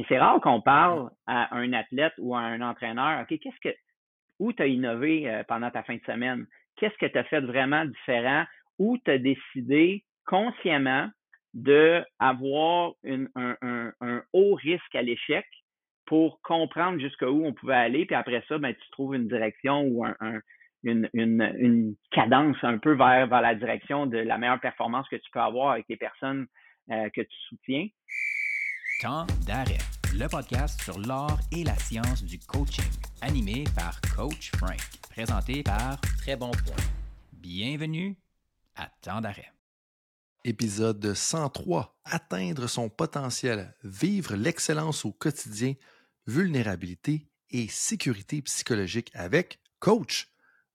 Et c'est rare qu'on parle à un athlète ou à un entraîneur, OK, qu'est-ce que, où tu as innové euh, pendant ta fin de semaine? Qu'est-ce que tu as fait vraiment différent? Où tu as décidé consciemment d'avoir un, un, haut risque à l'échec pour comprendre jusqu'où on pouvait aller, puis après ça, ben, tu trouves une direction ou un, une, cadence un peu vers, vers la direction de la meilleure performance que tu peux avoir avec les personnes euh, que tu soutiens. Temps d'arrêt, le podcast sur l'art et la science du coaching, animé par Coach Frank, présenté par Très Bon Point. Bienvenue à Temps d'arrêt. Épisode 103. Atteindre son potentiel, vivre l'excellence au quotidien, vulnérabilité et sécurité psychologique avec Coach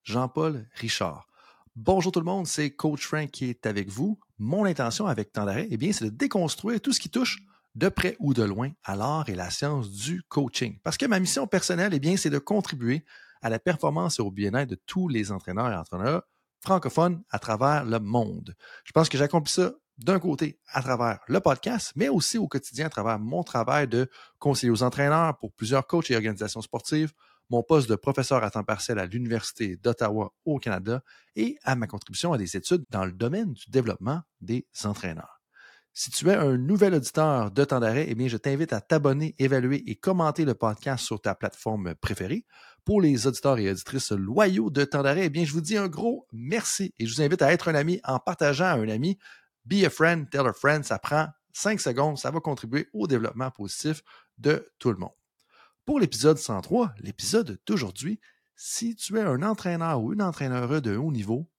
Jean-Paul Richard. Bonjour tout le monde, c'est Coach Frank qui est avec vous. Mon intention avec Temps d'arrêt, eh bien, c'est de déconstruire tout ce qui touche de près ou de loin à l'art et la science du coaching. Parce que ma mission personnelle, eh bien, c'est de contribuer à la performance et au bien-être de tous les entraîneurs et entraîneurs francophones à travers le monde. Je pense que j'accomplis ça d'un côté à travers le podcast, mais aussi au quotidien à travers mon travail de conseiller aux entraîneurs pour plusieurs coachs et organisations sportives, mon poste de professeur à temps partiel à l'Université d'Ottawa au Canada et à ma contribution à des études dans le domaine du développement des entraîneurs. Si tu es un nouvel auditeur de temps d'arrêt, eh bien, je t'invite à t'abonner, évaluer et commenter le podcast sur ta plateforme préférée. Pour les auditeurs et auditrices loyaux de temps d'arrêt, eh bien, je vous dis un gros merci et je vous invite à être un ami en partageant à un ami. Be a friend, tell a friend. Ça prend cinq secondes. Ça va contribuer au développement positif de tout le monde. Pour l'épisode 103, l'épisode d'aujourd'hui, si tu es un entraîneur ou une entraîneur de haut niveau,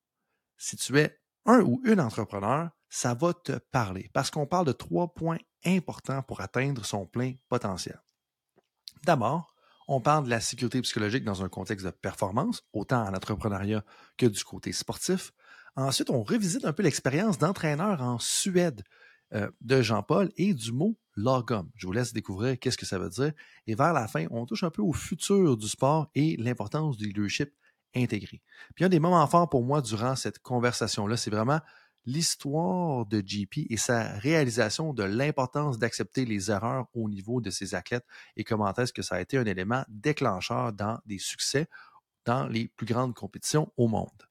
si tu es un ou une entrepreneur, ça va te parler parce qu'on parle de trois points importants pour atteindre son plein potentiel. D'abord, on parle de la sécurité psychologique dans un contexte de performance, autant en entrepreneuriat que du côté sportif. Ensuite, on revisite un peu l'expérience d'entraîneur en Suède euh, de Jean-Paul et du mot logum. Je vous laisse découvrir qu'est-ce que ça veut dire. Et vers la fin, on touche un peu au futur du sport et l'importance du leadership intégré. Puis un des moments forts pour moi durant cette conversation-là, c'est vraiment l'histoire de JP et sa réalisation de l'importance d'accepter les erreurs au niveau de ses athlètes et comment est-ce que ça a été un élément déclencheur dans des succès dans les plus grandes compétitions au monde.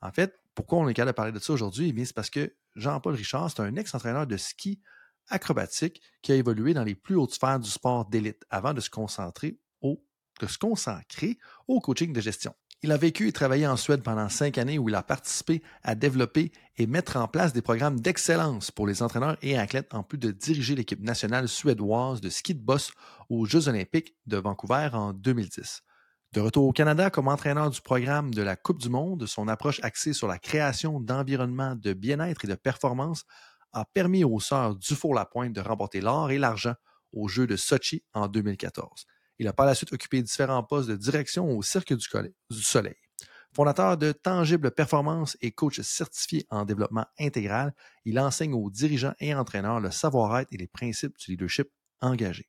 En fait, pourquoi on est capable de parler de ça aujourd'hui? Eh c'est parce que Jean-Paul Richard, c'est un ex-entraîneur de ski acrobatique qui a évolué dans les plus hautes sphères du sport d'élite avant de se concentrer au, de se consacrer au coaching de gestion. Il a vécu et travaillé en Suède pendant cinq années où il a participé à développer et mettre en place des programmes d'excellence pour les entraîneurs et athlètes en plus de diriger l'équipe nationale suédoise de ski de boss aux Jeux olympiques de Vancouver en 2010. De retour au Canada comme entraîneur du programme de la Coupe du Monde, son approche axée sur la création d'environnements de bien-être et de performance a permis aux sœurs Dufour-Lapointe de remporter l'or et l'argent aux Jeux de Sochi en 2014. Il a par la suite occupé différents postes de direction au Cirque du, Soleil. Fondateur de Tangible Performance et coach certifié en développement intégral, il enseigne aux dirigeants et entraîneurs le savoir-être et les principes du leadership engagé.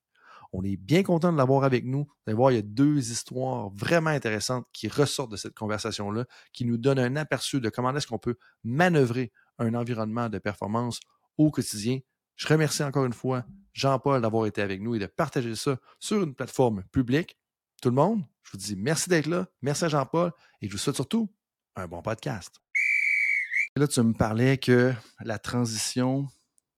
On est bien content de l'avoir avec nous. Vous voir, il y a deux histoires vraiment intéressantes qui ressortent de cette conversation-là, qui nous donnent un aperçu de comment est-ce qu'on peut manœuvrer un environnement de performance au quotidien. Je remercie encore une fois Jean-Paul d'avoir été avec nous et de partager ça sur une plateforme publique. Tout le monde, je vous dis merci d'être là. Merci à Jean-Paul et je vous souhaite surtout un bon podcast. là, tu me parlais que la transition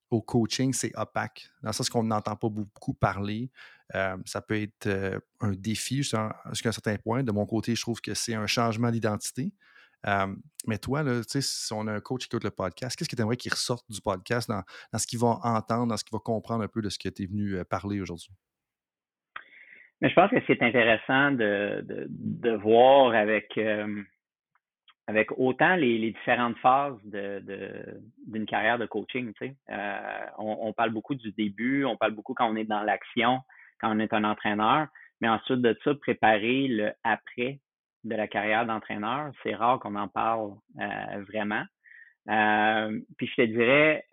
au coaching, c'est opaque, dans le sens qu'on n'entend pas beaucoup parler. Euh, ça peut être euh, un défi jusqu'à un certain point. De mon côté, je trouve que c'est un changement d'identité. Mais toi, là, si on a un coach qui écoute le podcast, qu'est-ce que tu aimerais qu'il ressorte du podcast dans, ce qu'il va entendre, dans ce qu'il va comprendre un peu de ce que tu es venu parler aujourd'hui? Mais je pense que c'est intéressant de, de, voir avec autant les, différentes phases d'une carrière de coaching. Euh, on, parle beaucoup du début, on parle beaucoup quand on est dans l'action, quand on est un entraîneur, mais ensuite de ça, préparer le après de la carrière d'entraîneur, c'est rare qu'on en parle euh, vraiment. Euh, puis je te dirais,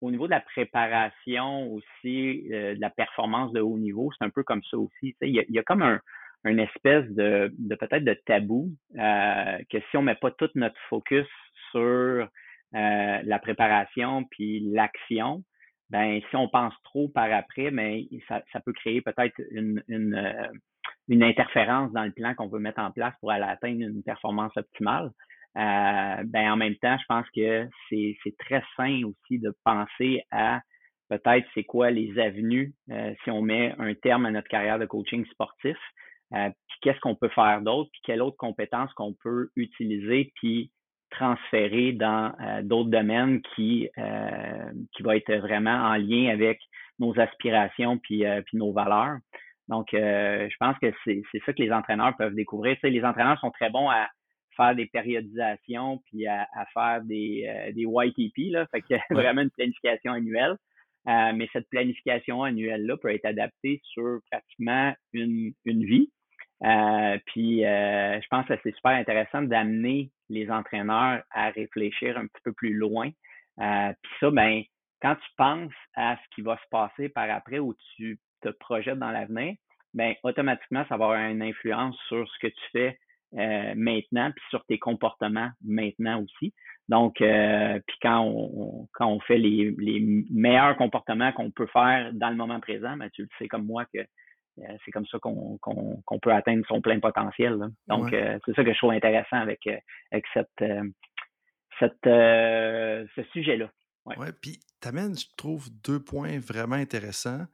au niveau de la préparation aussi, de la performance de haut niveau, c'est un peu comme ça aussi. Il y a comme un, une espèce de, peut-être de tabou euh, que si on met pas tout notre focus sur euh, la préparation puis l'action, ben si on pense trop par après, mais ben, ça, peut créer peut-être une, une, interférence dans le plan qu'on veut mettre en place pour aller atteindre une performance optimale. Euh, ben en même temps, je pense que c'est très sain aussi de penser à peut-être c'est quoi les avenues euh, si on met un terme à notre carrière de coaching sportif, euh, puis qu'est-ce qu'on peut faire d'autre, puis quelle autre compétence qu'on peut utiliser, puis transférer dans d'autres domaines qui, qui va être vraiment en lien avec nos aspirations puis, puis nos valeurs. Donc, je pense que c'est ça que les entraîneurs peuvent découvrir. Tu sais, les entraîneurs sont très bons à faire des périodisations puis à, faire des, euh, des YTP, là, fait que vraiment une planification annuelle. Euh, mais cette planification annuelle-là peut être adaptée sur pratiquement une, une vie. Euh, puis je pense que c'est super intéressant d'amener les entraîneurs à réfléchir un petit peu plus loin. puis ça, ben, quand tu penses à ce qui va se passer par après ou tu te projettes dans l'avenir, ben automatiquement, ça va avoir une influence sur ce que tu fais euh, maintenant, puis sur tes comportements maintenant aussi. Donc, euh, puis quand on, quand on fait les, les meilleurs comportements qu'on peut faire dans le moment présent, ben, tu le sais comme moi que euh, c'est comme ça qu'on peut atteindre son plein potentiel. Donc, c'est ça que je trouve intéressant avec, avec cette, cette, ce sujet-là. Oui, ouais, puis tu amènes, je trouve, deux points vraiment intéressants.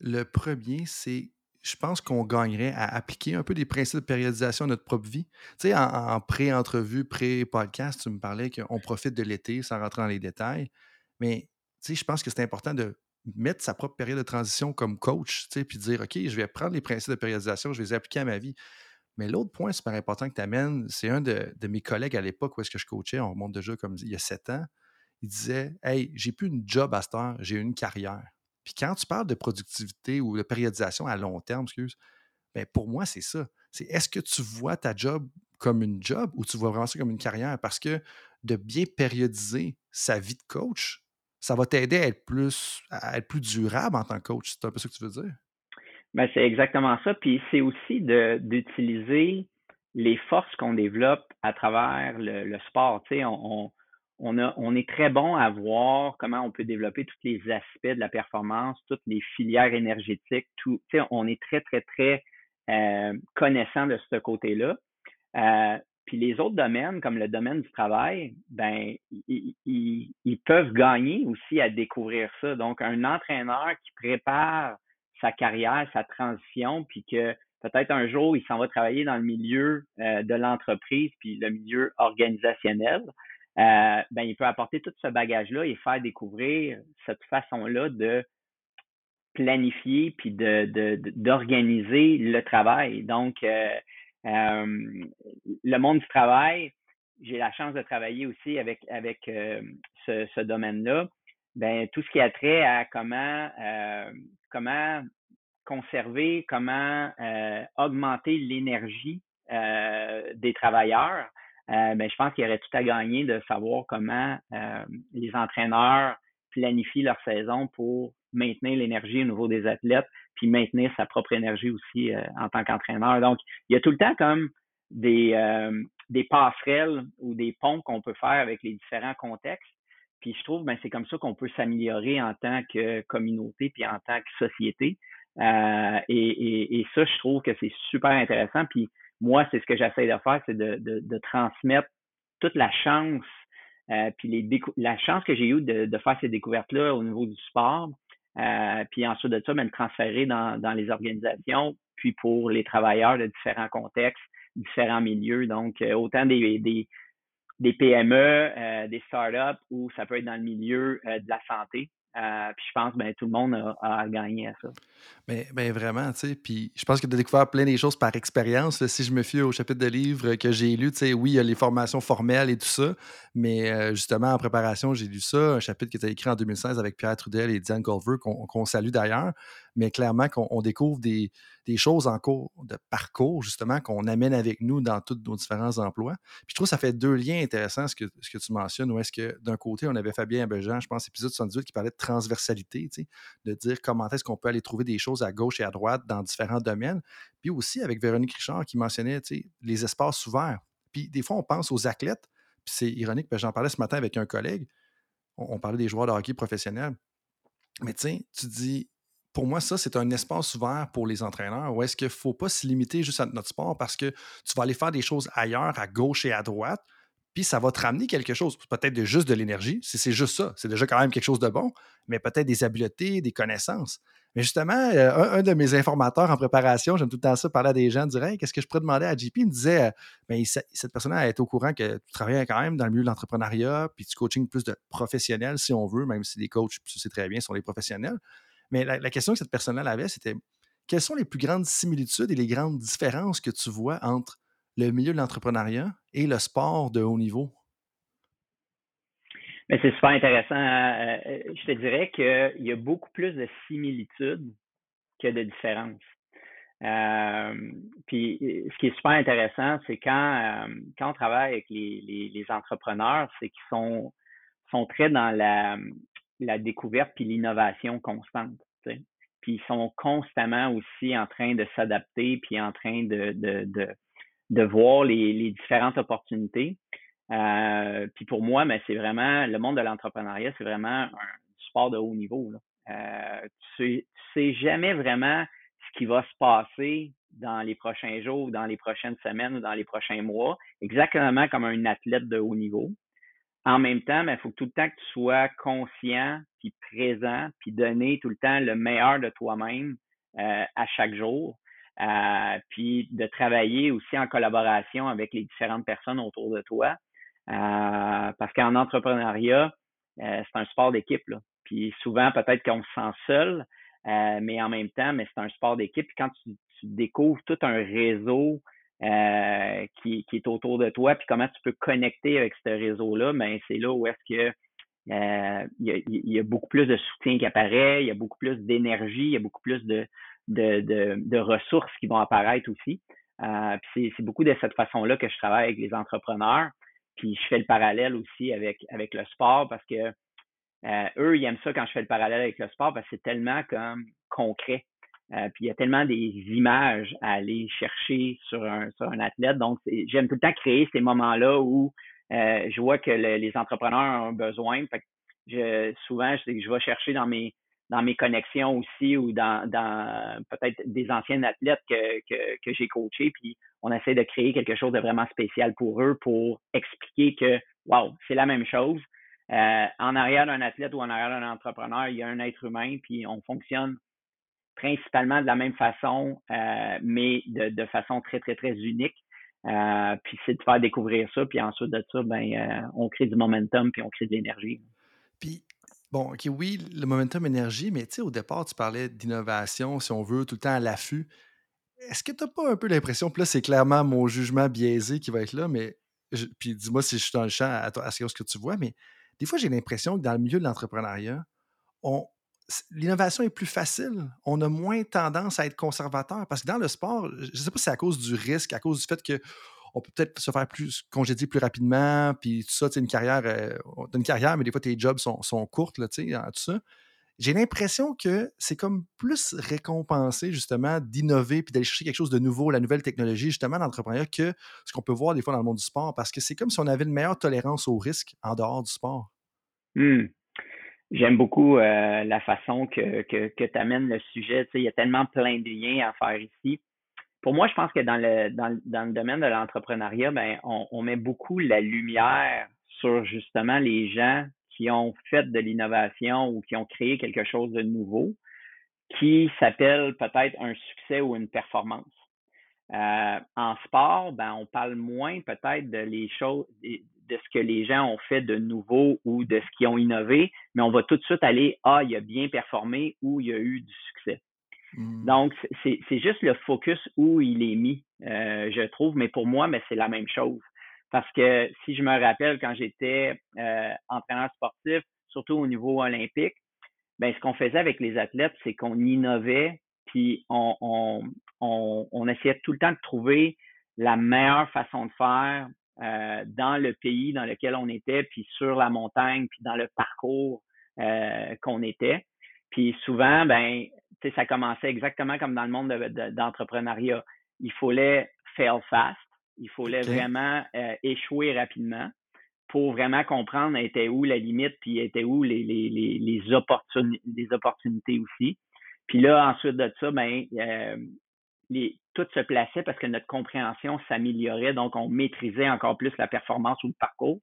Le premier, c'est je pense qu'on gagnerait à appliquer un peu des principes de périodisation à notre propre vie. Tu sais, en, pré-entrevue, pré-podcast, tu me parlais qu'on profite de l'été sans rentrer dans les détails. Mais tu sais, je pense que c'est important de mettre sa propre période de transition comme coach, tu sais, puis dire, OK, je vais prendre les principes de périodisation, je vais les appliquer à ma vie. Mais l'autre point super important que tu amènes, c'est un de, mes collègues à l'époque où est-ce que je coachais, on remonte déjà comme il y a sept ans, il disait, Hey, j'ai plus une job à cette heure, j'ai une carrière. Puis quand tu parles de productivité ou de périodisation à long terme, excuse, ben pour moi, c'est ça. C'est est-ce que tu vois ta job comme une job ou tu vois vraiment ça comme une carrière? Parce que de bien périodiser sa vie de coach, ça va t'aider à être plus à être plus durable en tant que coach. C'est un peu ça que tu veux dire? Ben, c'est exactement ça. Puis c'est aussi d'utiliser les forces qu'on développe à travers le, sport. Tu sais, on, on, a, on est très bon à voir comment on peut développer tous les aspects de la performance, toutes les filières énergétiques, tout. On est très, très, très euh, connaissant de ce côté-là. Euh, puis les autres domaines, comme le domaine du travail, ben, ils, peuvent gagner aussi à découvrir ça. Donc, un entraîneur qui prépare sa carrière, sa transition, puis que peut-être un jour, il s'en va travailler dans le milieu euh, de l'entreprise, puis le milieu organisationnel. Euh, ben, il peut apporter tout ce bagage-là et faire découvrir cette façon-là de planifier puis de, d'organiser le travail. Donc, euh, euh, le monde du travail, j'ai la chance de travailler aussi avec, avec ce, ce domaine-là. Ben, tout ce qui a trait à comment, comment conserver, comment augmenter l'énergie des travailleurs euh, ben, je pense qu'il y aurait tout à gagner de savoir comment euh, les entraîneurs planifient leur saison pour maintenir l'énergie au niveau des athlètes, puis maintenir sa propre énergie aussi euh, en tant qu'entraîneur. Donc, il y a tout le temps comme des, des passerelles ou des ponts qu'on peut faire avec les différents contextes. Puis je trouve ben c'est comme ça qu'on peut s'améliorer en tant que communauté puis en tant que société. et, et, et, ça, je trouve que c'est super intéressant. Puis moi, c'est ce que j'essaie de faire, c'est de, de, transmettre toute la chance, euh, puis les la chance que j'ai eue de, de faire ces découvertes-là au niveau du sport, euh, puis ensuite de ça, ben, le transférer dans, dans les organisations, puis pour les travailleurs de différents contextes, différents milieux, donc euh, autant des, des, des PME, euh, des startups, ou ça peut être dans le milieu de la santé. Euh, puis je pense que ben, tout le monde a, gagné à ça. Mais, ben, vraiment, tu sais. Puis je pense que tu as découvert plein des choses par expérience. Si je me fie au chapitre de livre que j'ai lu, tu sais, oui, il y a les formations formelles et tout ça. Mais euh, justement, en préparation, j'ai lu ça, un chapitre qui était écrit en 2016 avec Pierre Trudel et Diane Culver, qu'on salue d'ailleurs. Mais clairement, qu'on découvre des, choses en cours de parcours, justement, qu'on amène avec nous dans tous nos différents emplois. Puis je trouve que ça fait deux liens intéressants, ce que, tu mentionnes, où est-ce que d'un côté, on avait Fabien Abejan, je pense, épisode 78, qui parlait de transversalité, de dire comment est-ce qu'on peut aller trouver des choses à gauche et à droite dans différents domaines. Puis aussi avec Véronique Richard qui mentionnait tu sais, les espaces ouverts. Puis des fois, on pense aux athlètes, puis c'est ironique, j'en parlais ce matin avec un collègue, on, parlait des joueurs de hockey professionnels. Mais tiens, tu dis, pour moi, ça, c'est un espace ouvert pour les entraîneurs. Ou est-ce qu'il ne faut pas se limiter juste à notre sport parce que tu vas aller faire des choses ailleurs, à gauche et à droite, puis ça va te ramener quelque chose, peut-être juste de l'énergie, si c'est juste ça, c'est déjà quand même quelque chose de bon, mais peut-être des habiletés, des connaissances. Mais justement, euh, un, de mes informateurs en préparation, j'aime tout le temps ça, parler à des gens, dirait Qu'est-ce que je pourrais demander à JP Il me disait euh, ben, Cette personne-là est au courant que tu travailles quand même dans le milieu de l'entrepreneuriat, puis tu coaching plus de professionnels, si on veut, même si les coachs, c'est très bien, sont des professionnels. Mais la, question que cette personne-là avait, c'était Quelles sont les plus grandes similitudes et les grandes différences que tu vois entre le milieu de l'entrepreneuriat et le sport de haut niveau? Mais c'est super intéressant. Euh, euh, je te dirais qu'il y a beaucoup plus de similitudes que de différences. Euh, puis ce qui est super intéressant, c'est quand, quand on travaille avec les, les, entrepreneurs, c'est qu'ils sont, sont très dans la, la découverte puis l'innovation constante. Puis ils sont constamment aussi en train de s'adapter puis en train de, voir les, différentes opportunités. Euh, puis pour moi, mais c'est vraiment le monde de l'entrepreneuriat, c'est vraiment un sport de haut niveau. Euh, tu, sais, sais jamais vraiment ce qui va se passer dans les prochains jours, dans les prochaines semaines ou dans les prochains mois, exactement comme un athlète de haut niveau. En même temps, il faut tout le temps que tu sois conscient, puis présent, puis donner tout le temps le meilleur de toi-même euh, à chaque jour. Euh, puis de travailler aussi en collaboration avec les différentes personnes autour de toi. Euh, parce qu'en entrepreneuriat, euh, c'est un sport d'équipe. Puis souvent, peut-être qu'on se sent seul, mais en même temps, mais c'est un sport d'équipe. Puis quand tu, découvres tout un réseau qui, qui, est autour de toi, puis comment tu peux connecter avec ce réseau-là, ben c'est là où est-ce que il y, y, a, beaucoup plus de soutien qui apparaît, il y a beaucoup plus d'énergie, il y a beaucoup plus de, de, de, ressources qui vont apparaître aussi. Euh, c'est beaucoup de cette façon-là que je travaille avec les entrepreneurs. Puis je fais le parallèle aussi avec, avec le sport parce que euh, eux, ils aiment ça quand je fais le parallèle avec le sport parce que c'est tellement comme concret. Euh, puis il y a tellement des images à aller chercher sur un, sur un athlète. Donc, j'aime tout le temps créer ces moments-là où je vois que les entrepreneurs ont besoin. Fait que je, souvent, je, je vais chercher dans mes, dans mes connexions aussi ou dans, dans peut-être des anciens athlètes que, que, que j'ai coachés, puis on essaie de créer quelque chose de vraiment spécial pour eux pour expliquer que, wow, c'est la même chose. Euh, en arrière d'un athlète ou en arrière d'un entrepreneur, il y a un être humain, puis on fonctionne principalement de la même façon, euh, mais de, façon très, très, très unique. Euh, puis c'est de faire découvrir ça, puis ensuite de ça, ben, euh, on crée du momentum, puis on crée de l'énergie. Puis Bon, OK, oui, le momentum énergie, mais tu sais, au départ, tu parlais d'innovation, si on veut, tout le temps à l'affût. Est-ce que tu n'as pas un peu l'impression, puis là, c'est clairement mon jugement biaisé qui va être là, mais puis dis-moi si je suis dans le champ à, à, ce que tu vois, mais des fois, j'ai l'impression que dans le milieu de l'entrepreneuriat, l'innovation est plus facile. On a moins tendance à être conservateur parce que dans le sport, je ne sais pas si c'est à cause du risque, à cause du fait que on peut peut-être se faire plus congédier plus rapidement, puis tout ça, tu une carrière, euh, une carrière, mais des fois tes jobs sont, sont courtes, là, tu sais, tout ça. J'ai l'impression que c'est comme plus récompensé, justement, d'innover puis d'aller chercher quelque chose de nouveau, la nouvelle technologie, justement, dans l'entrepreneuriat, que ce qu'on peut voir des fois dans le monde du sport, parce que c'est comme si on avait une meilleure tolérance au risque en dehors du sport. Hmm. J'aime beaucoup euh, la façon que, que, tu amènes le sujet. Tu sais, il y a tellement plein de liens à faire ici pour moi, je pense que dans le, dans, dans le domaine de l'entrepreneuriat, ben, on, on, met beaucoup la lumière sur justement les gens qui ont fait de l'innovation ou qui ont créé quelque chose de nouveau qui s'appelle peut-être un succès ou une performance. Euh, en sport, ben, on parle moins peut-être de les choses, de ce que les gens ont fait de nouveau ou de ce qu'ils ont innové, mais on va tout de suite aller, ah, il a bien performé ou il a eu du succès. Mm. Donc, c'est juste le focus où il est mis, euh, je trouve, mais pour moi, mais c'est la même chose. Parce que si je me rappelle quand j'étais euh, entraîneur sportif, surtout au niveau olympique, ben, ce qu'on faisait avec les athlètes, c'est qu'on innovait, puis on, on, on, on, essayait tout le temps de trouver la meilleure façon de faire euh, dans le pays dans lequel on était, puis sur la montagne, puis dans le parcours euh, qu'on était. Puis souvent, ben, ça commençait exactement comme dans le monde d'entrepreneuriat. il fallait fail fast, il fallait vraiment euh, échouer rapidement. pour vraiment comprendre était où la limite, puis était où les, les, les, les, opportunités aussi. Puis là, ensuite de ça, ben, euh, les, tout se plaçait parce que notre compréhension s'améliorait, donc on maîtrisait encore plus la performance ou le parcours.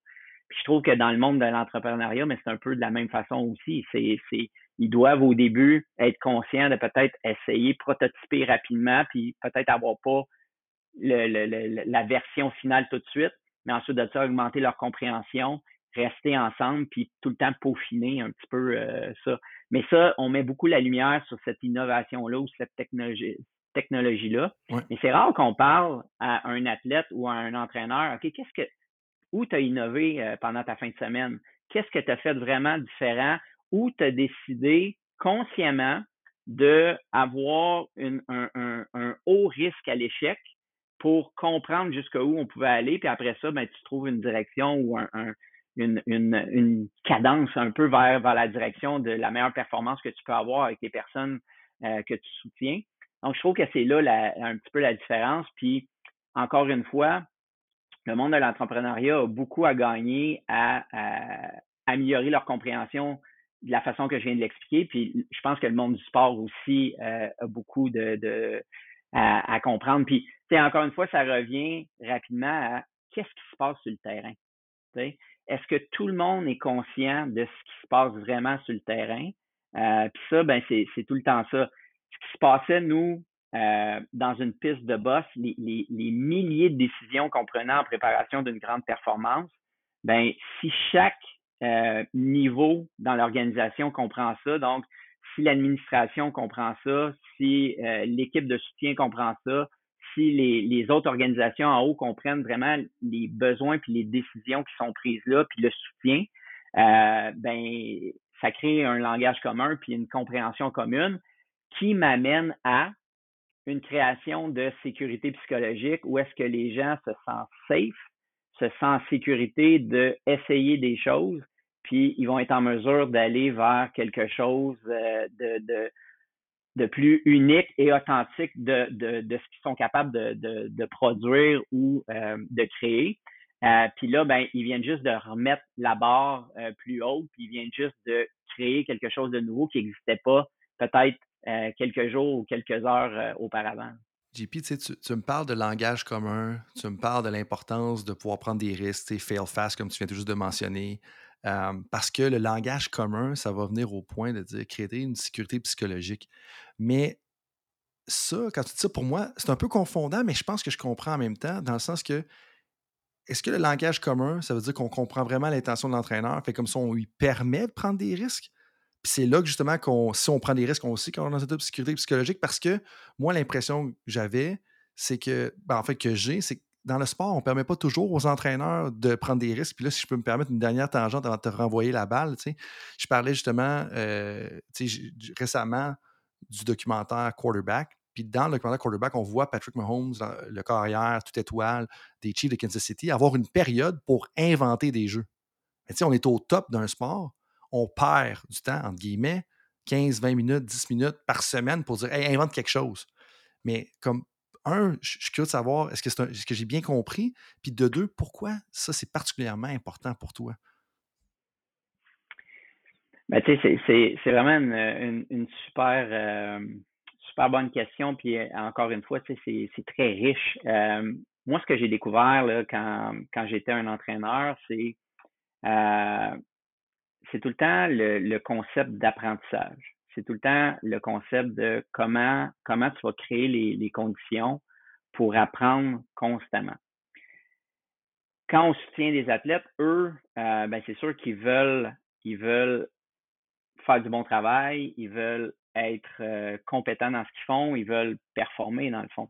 Puis je trouve que dans le monde de l'entrepreneuriat, mais c'est un peu de la même façon aussi. C'est, c'est, ils doivent au début être conscients de peut-être essayer, prototyper rapidement, puis peut-être avoir pas le, le, la version finale tout de suite, mais ensuite de ça, augmenter leur compréhension, rester ensemble, puis tout le temps peaufiner un petit peu euh, ça. Mais ça, on met beaucoup la lumière sur cette innovation-là ou cette technologie, technologie-là. Mais c'est rare qu'on parle à un athlète ou à un entraîneur, OK, qu'est-ce que où tu as innové euh, pendant ta fin de semaine? Qu'est-ce que tu as fait vraiment différent? Où tu as décidé consciemment d'avoir un, un, un haut risque à l'échec pour comprendre jusqu'où on pouvait aller, puis après ça, ben, tu trouves une direction ou un, une, une, une, cadence un peu vers, vers la direction de la meilleure performance que tu peux avoir avec les personnes euh, que tu soutiens. Donc, je trouve que c'est là un petit peu la différence. Puis, encore une fois, le monde de l'entrepreneuriat a beaucoup à gagner à, améliorer leur compréhension de la façon que je viens de l'expliquer. Puis, je pense que le monde du sport aussi euh, a beaucoup à, comprendre. Puis, encore une fois, ça revient rapidement à qu'est-ce qui se passe sur le terrain. Est-ce que tout le monde est conscient de ce qui se passe vraiment sur le terrain? Euh, puis ça, ben, c'est tout le temps ça. Ce qui se passait, nous, euh, dans une piste de boss, les, les, les milliers de décisions qu'on prenait en préparation d'une grande performance, ben, si chaque euh, niveau dans l'organisation comprend ça, donc si l'administration comprend ça, si euh, l'équipe de soutien comprend ça, si les, les, autres organisations en haut comprennent vraiment les besoins puis les décisions qui sont prises là, puis le soutien, euh, ben ça crée un langage commun puis une compréhension commune qui m'amène à une création de sécurité psychologique où est-ce que les gens se sentent safe, se sentent en sécurité d'essayer des choses, puis ils vont être en mesure d'aller vers quelque chose euh, de, de, de, plus unique et authentique de, de, de ce qu'ils sont capables de, de, de produire ou euh, de créer. Euh, puis là, ben, ils viennent juste de remettre la barre plus haute, puis ils viennent juste de créer quelque chose de nouveau qui n'existait pas peut-être quelques jours ou quelques heures auparavant. JP, tu, me parles de langage commun, tu me parles de l'importance de pouvoir prendre des risques, fail fast, comme tu viens tout juste de mentionner parce que le langage commun, ça va venir au point de dire créer une sécurité psychologique. Mais ça, quand tu dis ça, pour moi, c'est un peu confondant, mais je pense que je comprends en même temps, dans le sens que est-ce que le langage commun, ça veut dire qu'on comprend vraiment l'intention de l'entraîneur, fait comme ça, on lui permet de prendre des risques? Puis c'est là que justement, qu'on, si on prend des risques, on sait qu'on est dans cette sécurité psychologique, parce que moi, l'impression que j'avais, c'est que, ben, en fait, que j'ai, c'est que dans le sport, on ne permet pas toujours aux entraîneurs de prendre des risques. Puis là, si je peux me permettre une dernière tangente avant de te renvoyer la balle, je parlais justement euh, récemment du documentaire Quarterback. Puis dans le documentaire Quarterback, on voit Patrick Mahomes, le carrière, toute étoile des Chiefs de Kansas City, avoir une période pour inventer des jeux. Mais on est au top d'un sport, on perd du temps, entre guillemets, 15, 20 minutes, 10 minutes par semaine pour dire hey, invente quelque chose. Mais comme un, je suis curieux de savoir, est-ce que, c'est ce que j'ai bien compris? Puis de deux, pourquoi ça, c'est particulièrement important pour toi? Ben, tu sais, c'est vraiment une, une, super, euh, super bonne question. Puis euh, encore une fois, tu sais, c'est très riche. Euh, moi, ce que j'ai découvert là, quand, quand j'étais un entraîneur, c'est c'est tout le temps le, concept d'apprentissage c'est tout le temps le concept de comment, comment tu vas créer les, les conditions pour apprendre constamment. Quand on soutient des athlètes, eux, euh, ben c'est sûr qu'ils veulent, ils veulent faire du bon travail, ils veulent être euh, compétents dans ce qu'ils font, ils veulent performer dans le fond.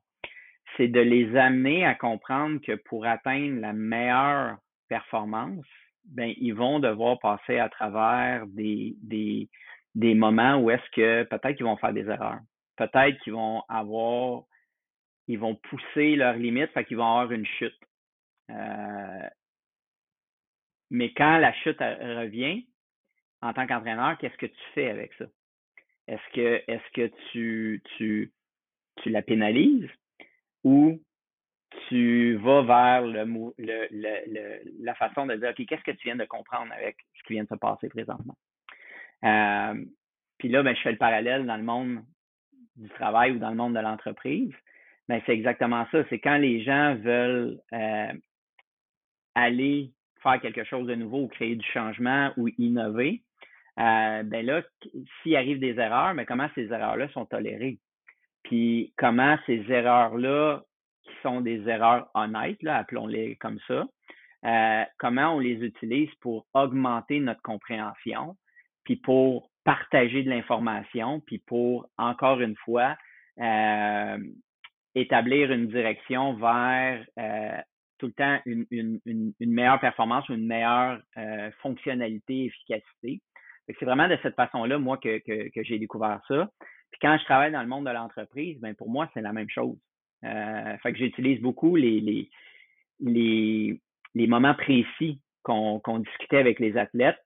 C'est de les amener à comprendre que pour atteindre la meilleure performance, ben, ils vont devoir passer à travers des, des, des moments où est-ce que peut-être qu'ils vont faire des erreurs. Peut-être qu'ils vont avoir, ils vont pousser leurs limites, fait qu'ils vont avoir une chute. Euh, mais quand la chute revient, en tant qu'entraîneur, qu'est-ce que tu fais avec ça? Est-ce que, est-ce que tu, tu, tu la pénalises ou tu vas vers la façon de dire, OK, qu'est-ce que tu viens de comprendre avec ce qui vient de se passer présentement? Euh, puis là, ben, je fais le parallèle dans le monde du travail ou dans le monde de l'entreprise. Ben, c'est exactement ça. C'est quand les gens veulent euh, aller faire quelque chose de nouveau ou créer du changement ou innover, euh, ben là, s'il arrive des erreurs, mais ben, comment ces erreurs-là sont tolérées? Puis comment ces erreurs-là, qui sont des erreurs honnêtes, appelons-les comme ça, euh, comment on les utilise pour augmenter notre compréhension, puis pour partager de l'information, puis pour, encore une fois, euh, établir une direction vers euh, tout le temps une, meilleure performance une meilleure fonctionnalité, efficacité. C'est vraiment de cette façon-là, moi, que, que, que j'ai découvert ça. Puis quand je travaille dans le monde de l'entreprise, ben pour moi, c'est la même chose. Euh, fait que j'utilise beaucoup les, les, les, moments précis qu'on discutait avec les athlètes.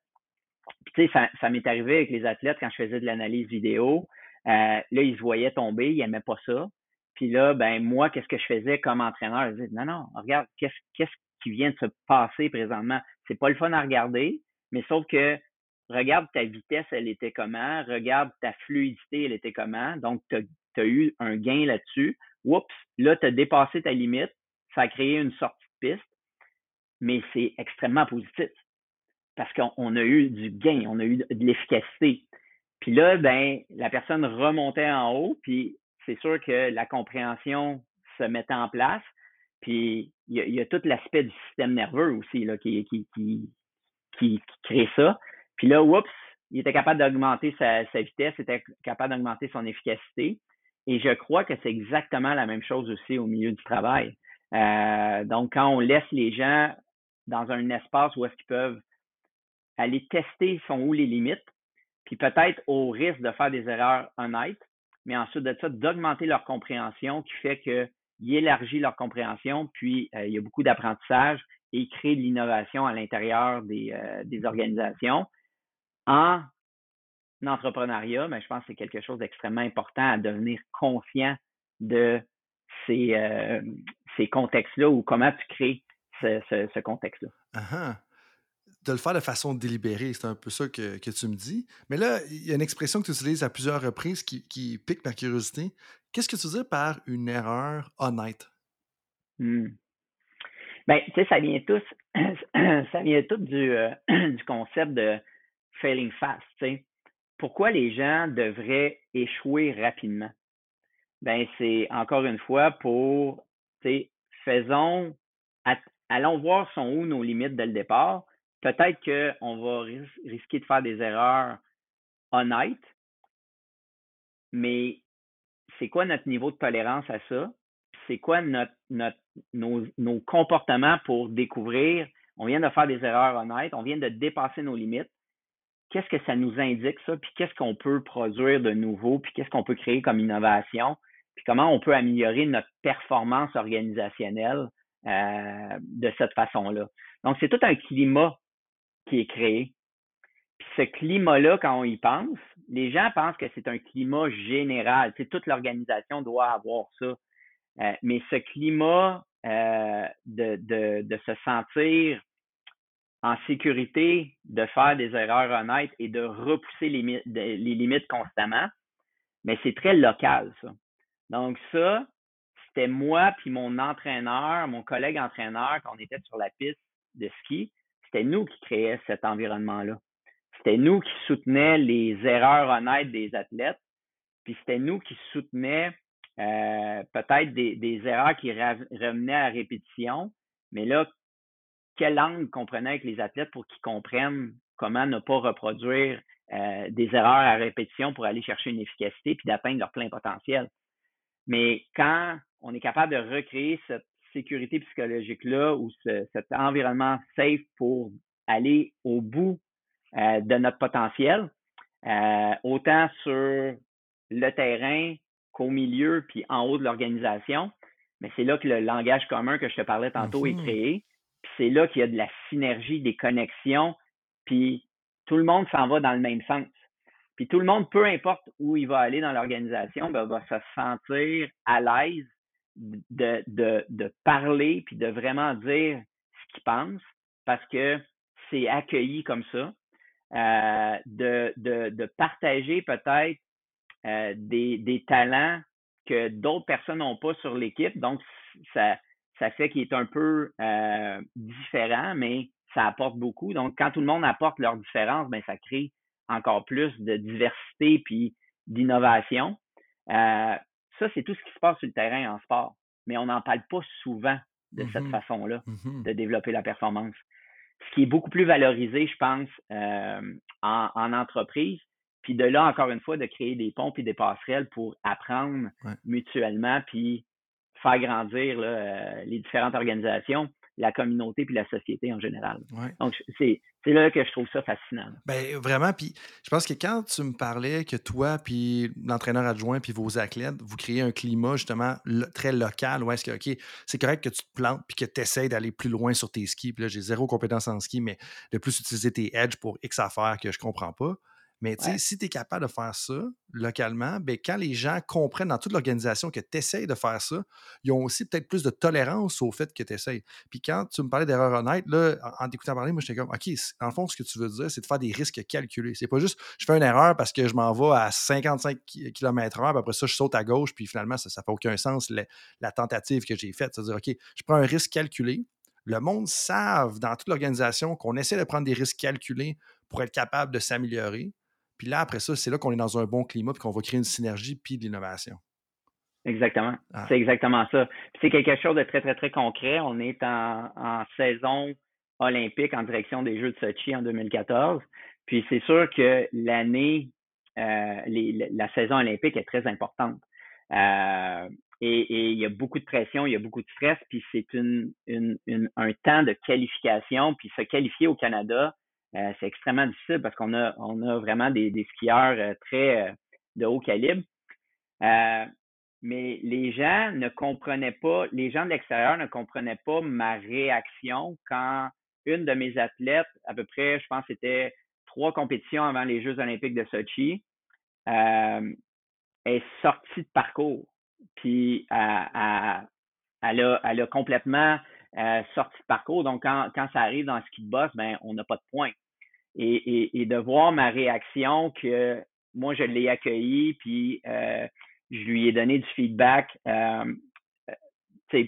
Tu sais, ça, ça m'est arrivé avec les athlètes quand je faisais de l'analyse vidéo. Euh, là, ils se voyaient tomber, ils n'aimaient pas ça. Puis là, ben moi, qu'est-ce que je faisais comme entraîneur? Je disais, non, non, regarde, qu'est-ce, qu'est-ce qui vient de se passer présentement? C'est pas le fun à regarder, mais sauf que regarde ta vitesse, elle était comment? Regarde ta fluidité, elle était comment? Donc, tu as, eu un gain là-dessus. Oups, là, tu as dépassé ta limite. Ça a créé une sortie de piste, mais c'est extrêmement positif parce qu'on a eu du gain, on a eu de l'efficacité. Puis là, ben, la personne remontait en haut, puis c'est sûr que la compréhension se mettait en place. Puis il y a, tout l'aspect du système nerveux aussi qui, crée ça. Puis là, oups, il était capable d'augmenter sa, vitesse, il était capable d'augmenter son efficacité. Et je crois que c'est exactement la même chose aussi au milieu du travail. Euh, donc, quand on laisse les gens dans un espace où est-ce qu'ils peuvent aller tester sont où les limites, puis peut-être au risque de faire des erreurs honnêtes, mais ensuite de ça, d'augmenter leur compréhension qui fait qu'ils élargissent leur compréhension, puis euh, il y a beaucoup d'apprentissage et ils créent de l'innovation à l'intérieur des, euh, des, organisations. Entrepreneuriat, mais je pense que c'est quelque chose d'extrêmement important à devenir conscient de ces, euh, ces contextes-là ou comment tu crées ce, ce, contexte-là. Uh de le faire de façon délibérée. C'est un peu ça que, tu me dis. Mais là, il y a une expression que tu utilises à plusieurs reprises qui, pique ma curiosité. Qu'est-ce que tu dire par une erreur honnête? Hmm. Ben, tu sais, ça vient tous, ça vient tout du, euh, du concept de failing fast. Pourquoi les gens devraient échouer rapidement? Ben, c'est encore une fois pour, faisons, allons voir sont où nos limites dès le départ, peut-être qu'on va risquer de faire des erreurs honnêtes, mais c'est quoi notre niveau de tolérance à ça? C'est quoi notre, notre, nos, nos comportements pour découvrir, on vient de faire des erreurs honnêtes, on vient de dépasser nos limites. Qu'est-ce que ça nous indique, ça? Puis qu'est-ce qu'on peut produire de nouveau? Puis qu'est-ce qu'on peut créer comme innovation? Puis comment on peut améliorer notre performance organisationnelle euh, de cette façon-là? Donc, c'est tout un climat qui est créé. Puis ce climat-là, quand on y pense, les gens pensent que c'est un climat général. Tu toute l'organisation doit avoir ça. Euh, mais ce climat euh, de, de, de, se sentir en sécurité, de faire des erreurs honnêtes et de repousser les, limites constamment, mais c'est très local, ça. Donc ça, c'était moi puis mon entraîneur, mon collègue entraîneur, quand on était sur la piste de ski, c'était nous qui créions cet environnement-là. C'était nous qui soutenions les erreurs honnêtes des athlètes, puis c'était nous qui soutenions euh, peut-être des, erreurs qui revenaient à répétition, mais là, quel angle qu'on prenait avec les athlètes pour qu'ils comprennent comment ne pas reproduire euh, des erreurs à répétition pour aller chercher une efficacité puis d'atteindre leur plein potentiel. Mais quand on est capable de recréer cette, sécurité psychologique-là ou cet environnement safe pour aller au bout euh, de notre potentiel, euh, autant sur le terrain qu'au milieu puis en haut de l'organisation. Mais c'est là que le langage commun que je te parlais tantôt est mm-hmm. créé. C'est là qu'il y a de la synergie, des connexions, puis tout le monde s'en va dans le même sens. Puis tout le monde, peu importe où il va aller dans l'organisation, ben, va se sentir à l'aise de, de, de parler puis de vraiment dire ce qu'ils pensent parce que c'est accueilli comme ça. Euh, de, de, de, partager peut-être euh, des, des, talents que d'autres personnes n'ont pas sur l'équipe. Donc, ça, ça fait qu'il est un peu euh, différent, mais ça apporte beaucoup. Donc, quand tout le monde apporte leur différence, ben, ça crée encore plus de diversité puis d'innovation. Euh, ça, c'est tout ce qui se passe sur le terrain en sport. Mais on n'en parle pas souvent de cette mm-hmm. façon-là mm-hmm. de développer la performance ce qui est beaucoup plus valorisé, je pense, euh, en, entreprise. Puis de là, encore une fois, de créer des ponts et des passerelles pour apprendre mutuellement, puis faire grandir euh, les différentes organisations la communauté puis la société en général. Donc, c'est, là que je trouve ça fascinant. Ben, vraiment, puis je pense que quand tu me parlais que toi, puis l'entraîneur adjoint, puis vos athlètes, vous créez un climat justement très local, où est-ce que, OK, c'est correct que tu te plantes puis que tu essaies d'aller plus loin sur tes skis. Puis là, j'ai zéro compétence en ski, mais de plus utiliser tes edges pour X affaires que je comprends pas. Mais si tu es capable de faire ça localement, ben, quand les gens comprennent dans toute l'organisation que tu essaies de faire ça, ils ont aussi peut-être plus de tolérance au fait que tu essaies. Puis quand tu me parlais d'erreur honnête, là, en, t'écoutant parler, moi, j'étais comme, OK, en fond, ce que tu veux dire, c'est de faire des risques calculés. C'est pas juste, je fais une erreur parce que je m'en vais à 55 km/h, puis après ça, je saute à gauche, puis finalement, ça n'a pas aucun sens, la, tentative que j'ai faite. C'est-à-dire, OK, je prends un risque calculé. Le monde savent dans toute l'organisation qu'on essaie de prendre des risques calculés pour être capable de s'améliorer. Puis là, après ça, c'est là qu'on est dans un bon climat puis qu'on va créer une synergie puis de l'innovation. Exactement. Ah. C'est exactement ça. C'est quelque chose de très, très, très concret. On est en, saison olympique en direction des Jeux de Sochi en 2014. Puis c'est sûr que l'année, euh, la saison olympique est très importante. Euh, et, il y a beaucoup de pression, il y a beaucoup de stress, puis c'est une, un temps de qualification. Puis se qualifier au Canada, euh, c'est extrêmement difficile parce qu'on a, vraiment des, skieurs euh, très euh, de haut calibre. mais les gens ne comprenaient pas, les gens de l'extérieur ne comprenaient pas ma réaction quand une de mes athlètes, à peu près, je pense, c'était trois compétitions avant les Jeux olympiques de Sochi, est sortie de parcours. Puis elle, a, complètement euh, sortie de parcours. Donc, quand, quand ça arrive dans ce ski de boss, ben, on n'a pas de points. Et, de voir ma réaction que moi, je l'ai accueilli, puis euh, je lui ai donné du feedback euh,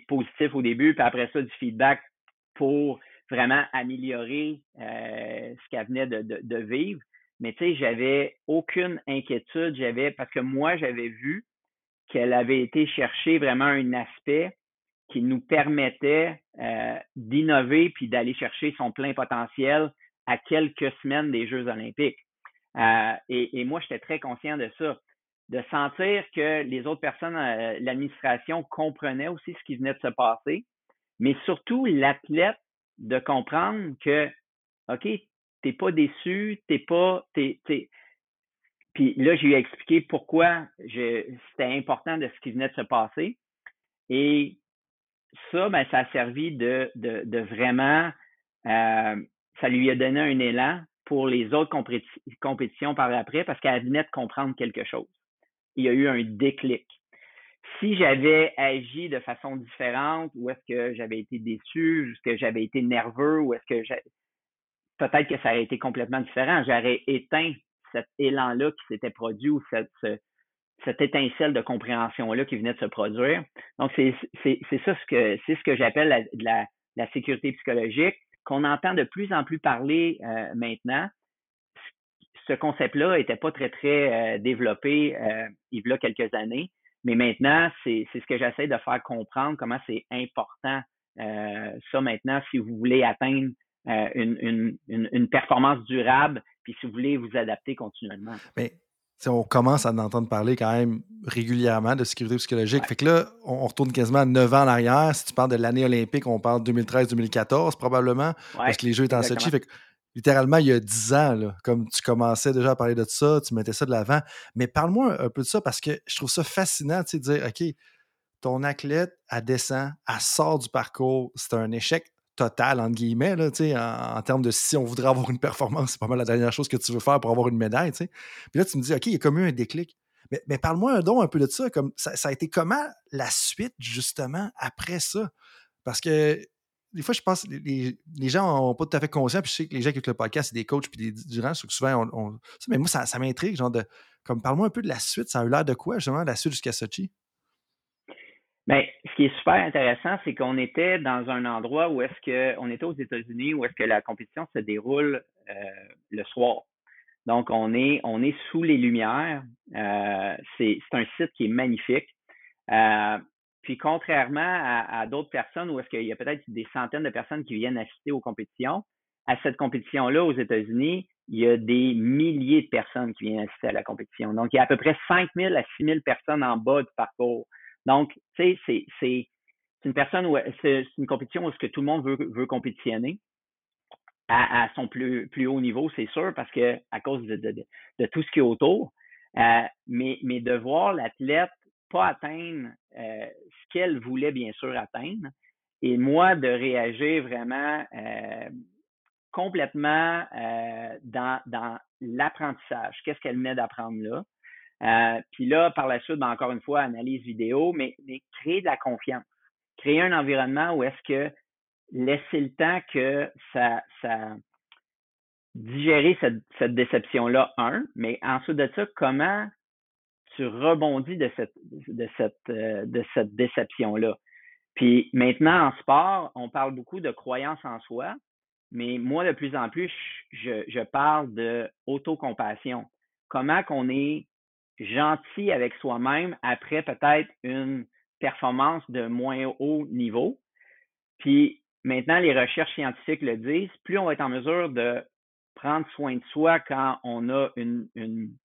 positif au début, puis après ça, du feedback pour vraiment améliorer euh, ce qu'elle venait de, vivre. Mais tu sais, j'avais aucune inquiétude, j'avais parce que moi, j'avais vu qu'elle avait été chercher vraiment un aspect qui nous permettait euh, d'innover puis d'aller chercher son plein potentiel à quelques semaines des Jeux olympiques. Euh, et, moi, j'étais très conscient de ça, de sentir que les autres personnes, euh, l'administration comprenait aussi ce qui venait de se passer, mais surtout l'athlète de comprendre que, OK, t'es pas déçu, t'es pas, t'es, Puis là, je lui ai expliqué pourquoi c'était important de ce qui venait de se passer. Et ça, ben, ça a servi de, de, de vraiment, euh, ça lui a donné un élan pour les autres compétitions par après parce qu'elle venait de comprendre quelque chose. Il y a eu un déclic. Si j'avais agi de façon différente, ou est-ce que j'avais été déçu, est-ce que j'avais été nerveux, ou est-ce que peut-être que ça aurait été complètement différent. J'aurais éteint cet élan-là qui s'était produit ou cette, cette étincelle de compréhension-là qui venait de se produire. Donc, c'est ça ce que c'est ce que j'appelle la, la, sécurité psychologique, qu'on entend de plus en plus parler euh, maintenant. Ce concept-là n'était pas très, très euh, développé euh, il y a quelques années, mais maintenant, c'est ce que j'essaie de faire comprendre, comment c'est important ça maintenant, si vous voulez atteindre une, une, une, performance durable, puis si vous voulez vous adapter continuellement. On commence à en entendre parler quand même régulièrement de sécurité psychologique. Fait que là, on, retourne quasiment 9 ans en arrière. Si tu parles de l'année olympique, on parle 2013-2014 probablement, parce que les Jeux étaient en Sochi. Fait que, littéralement, il y a 10 ans, là, comme tu commençais déjà à parler de ça, tu mettais ça de l'avant. Mais parle-moi un peu de ça, parce que je trouve ça fascinant, de dire, OK, ton athlète, elle descend, elle sort du parcours, c'est un échec total, entre guillemets, là, en, en, termes de si on voudrait avoir une performance, c'est pas mal la dernière chose que tu veux faire pour avoir une médaille. Puis là, tu me dis, OK, il y a comme eu un déclic. Mais, mais parle-moi un don un peu de ça. Comme ça, a été comment la suite, justement, après ça? Parce que des fois, je pense que les, les gens n'ont pas tout à fait conscience. Puis je sais que les gens qui écoutent le podcast, c'est des coachs puis des dirigeants. Souvent, on, Mais moi, ça, ça m'intrigue. Genre de. Comme parle-moi un peu de la suite. Ça a eu l'air de quoi, justement, la suite jusqu'à Sochi? Bien, ce qui est super intéressant, c'est qu'on était dans un endroit où est-ce que on était aux États-Unis, où est-ce que la compétition se déroule euh, le soir. Donc, on est, on est sous les lumières. Euh, c'est un site qui est magnifique. Euh, puis, contrairement à, d'autres personnes où est-ce qu'il y a peut-être des centaines de personnes qui viennent assister aux compétitions, à cette compétition-là aux États-Unis, il y a des milliers de personnes qui viennent assister à la compétition. Donc, il y a à peu près 5 000 à 6 000 personnes en bas du parcours. Donc, tu sais, c'est une personne où c'est une compétition où ce que tout le monde veut, compétitionner à, son plus, haut niveau, c'est sûr, parce que à cause de, tout ce qui est autour. Euh, mais, de voir l'athlète pas atteindre euh, ce qu'elle voulait bien sûr atteindre, et moi de réagir vraiment euh, complètement dans, dans l'apprentissage. Qu'est-ce qu'elle venait d'apprendre là? Puis là, par la suite, ben, encore une fois, analyse vidéo, mais, créer de la confiance. Créer un environnement où est-ce que laisser le temps que ça, ça digérer cette, déception-là, un, mais ensuite de ça, comment tu rebondis euh, de cette déception-là? Puis maintenant, en sport, on parle beaucoup de croyance en soi, mais moi, de plus en plus, je, je parle de autocompassion. Comment qu'on est gentil avec soi-même après peut-être une performance de moins haut niveau. Puis Maintenant, les recherches scientifiques le disent, plus on va être en mesure de prendre soin de soi quand on a une, une,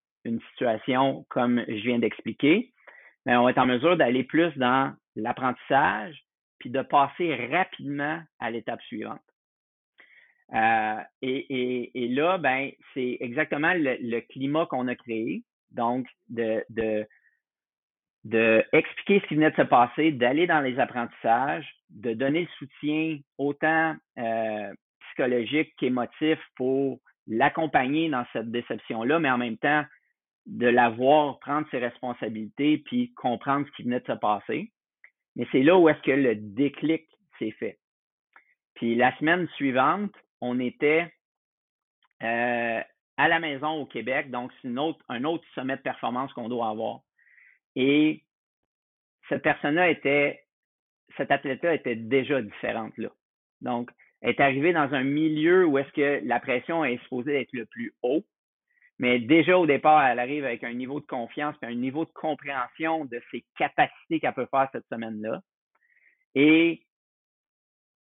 situation comme je viens d'expliquer, mais ben, on va être en mesure d'aller plus dans l'apprentissage, puis de passer rapidement à l'étape suivante. Euh, et, et, et, là, ben, c'est exactement le, le climat qu'on a créé. Donc, de, de, de expliquer ce qui venait de se passer, d'aller dans les apprentissages, de donner le soutien autant euh, psychologique qu'émotif pour l'accompagner dans cette déception-là, mais en même temps de la voir prendre ses responsabilités puis comprendre ce qui venait de se passer. Mais c'est là où est-ce que le déclic s'est fait. Puis la semaine suivante, on était euh, à la maison au Québec, donc c'est un autre sommet de performance qu'on doit avoir. Et cette personne-là était, cette athlète-là était déjà différente là. Donc, elle est arrivée dans un milieu où est-ce que la pression est supposée être le plus haut. Mais déjà au départ, elle arrive avec un niveau de confiance et un niveau de compréhension de ses capacités qu'elle peut faire cette semaine-là. Et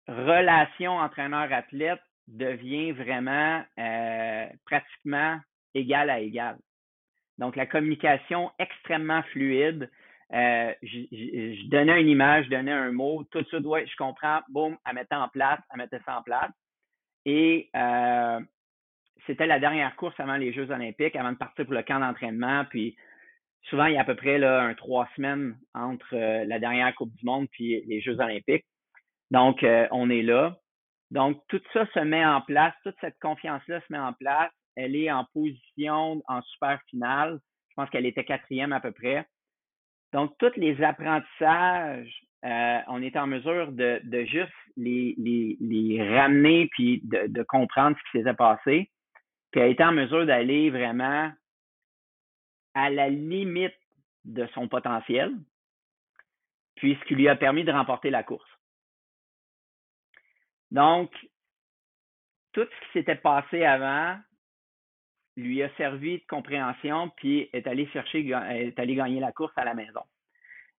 relation entraîneur-athlète devient vraiment euh, pratiquement égal à égal. Donc, la communication extrêmement fluide. Euh, je, donnais une image, je donnais un mot, tout ça doit, je comprends, boum, à mettre en place, à mettre ça en place. Et euh, c'était la dernière course avant les Jeux olympiques, avant de partir pour le camp d'entraînement. Puis souvent, il y a à peu près là, un trois semaines entre euh, la dernière Coupe du Monde puis les Jeux olympiques. Donc, on est là. Donc, tout ça se met en place, toute cette confiance-là se met en place elle est en position en super finale. Je pense qu'elle était quatrième à peu près. Donc, tous les apprentissages, euh, on est en mesure de, juste les, ramener puis de, comprendre ce qui s'était passé. Puis elle était en mesure d'aller vraiment à la limite de son potentiel, puis ce qui lui a permis de remporter la course. Donc, tout ce qui s'était passé avant, lui a servi de compréhension, puis est allé chercher, est allé gagner la course à la maison.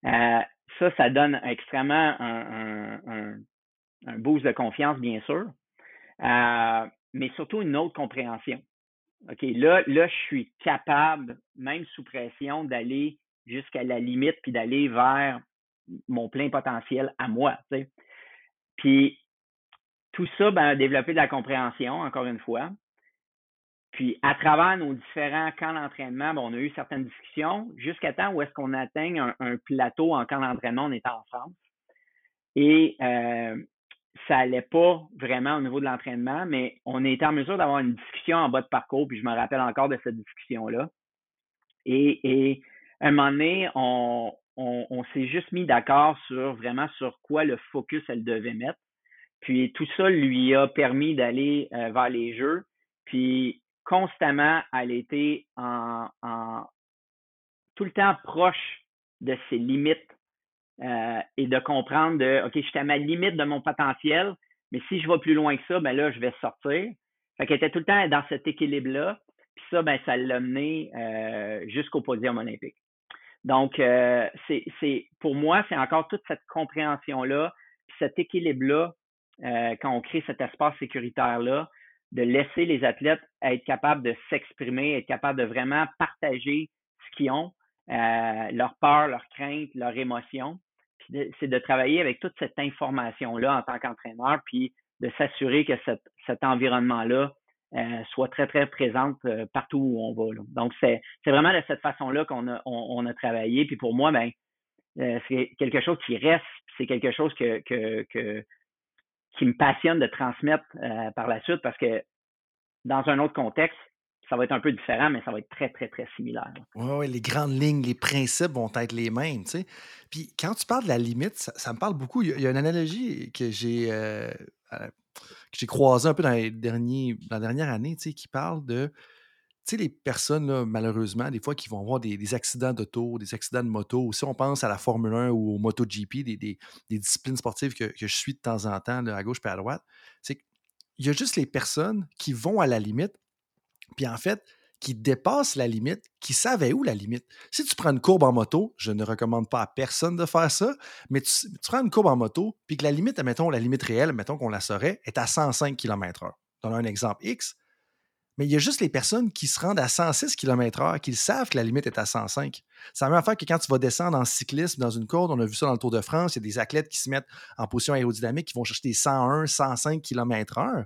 Euh, ça, ça donne extrêmement un, boost de confiance, bien sûr, euh, mais surtout une autre compréhension. OK, là, là, je suis capable, même sous pression, d'aller jusqu'à la limite, puis d'aller vers mon plein potentiel à moi. Puis tout ça, ben, a développé de la compréhension, encore une fois. Puis, à travers nos différents camps d'entraînement, on a eu certaines discussions jusqu'à temps où est-ce qu'on atteigne un, plateau en camp d'entraînement, on était en France. Et euh, ça allait pas vraiment au niveau de l'entraînement, mais on était en mesure d'avoir une discussion en bas de parcours, puis je me rappelle encore de cette discussion-là. Et, un moment donné, on, on, s'est juste mis d'accord sur vraiment sur quoi le focus elle devait mettre. Puis tout ça lui a permis d'aller euh, vers les jeux. Puis constamment, elle était en, en tout le temps proche de ses limites euh, et de comprendre de OK, je suis à ma limite de mon potentiel, mais si je vais plus loin que ça, ben là, je vais sortir. Fait qu'elle était tout le temps dans cet équilibre-là. Puis ça, ben, ça l'a mené euh, jusqu'au podium olympique. Donc, c'est, pour moi, c'est encore toute cette compréhension-là, cet équilibre-là, quand on crée cet espace sécuritaire-là, de laisser les athlètes être capables de s'exprimer, être capables de vraiment partager ce qu'ils ont, euh, leur peur, leurs craintes, leurs émotions. c'est de travailler avec toute cette information-là en tant qu'entraîneur, puis de s'assurer que cet environnement-là euh, soit très, très présente euh, partout où on va. Donc, c'est vraiment de cette façon-là qu'on a, travaillé. Puis pour moi, ben, euh, c'est quelque chose qui reste, c'est quelque chose que, qui me passionne de transmettre par la suite parce que dans un autre contexte, ça va être un peu différent, mais ça va être très, très, très similaire. Oui, ouais, les grandes lignes, les principes vont être les mêmes. Tu sais. Puis quand tu parles de la limite, ça, me parle beaucoup. Il y, a, une analogie que j'ai que j'ai croisé un peu dans, les derniers, la dernière année, qui parle de les personnes, malheureusement, des fois, qui vont avoir des, accidents d'auto, des accidents de moto. Si on pense à la Formule 1 ou au MotoGP, des, des, disciplines sportives que, je suis de temps en temps, à gauche et à droite, c'est qu'il y a juste les personnes qui vont à la limite. Puis en fait, qui dépassent la limite, qui savaient où la limite. Si tu prends une courbe en moto, je ne recommande pas à personne de faire ça, mais tu, prends une courbe en moto, puis que la limite, mettons, la limite réelle, mettons qu'on la saurait, est à 105 km/h. Donne un exemple X, mais il y a juste les personnes qui se rendent à 106 km/h qui savent que la limite est à 105. C'est la même affaire que quand tu vas descendre en cyclisme dans une corde, on a vu ça dans le Tour de France, il y a des athlètes qui se mettent en position aérodynamique, qui vont chercher des 101, 105 km/h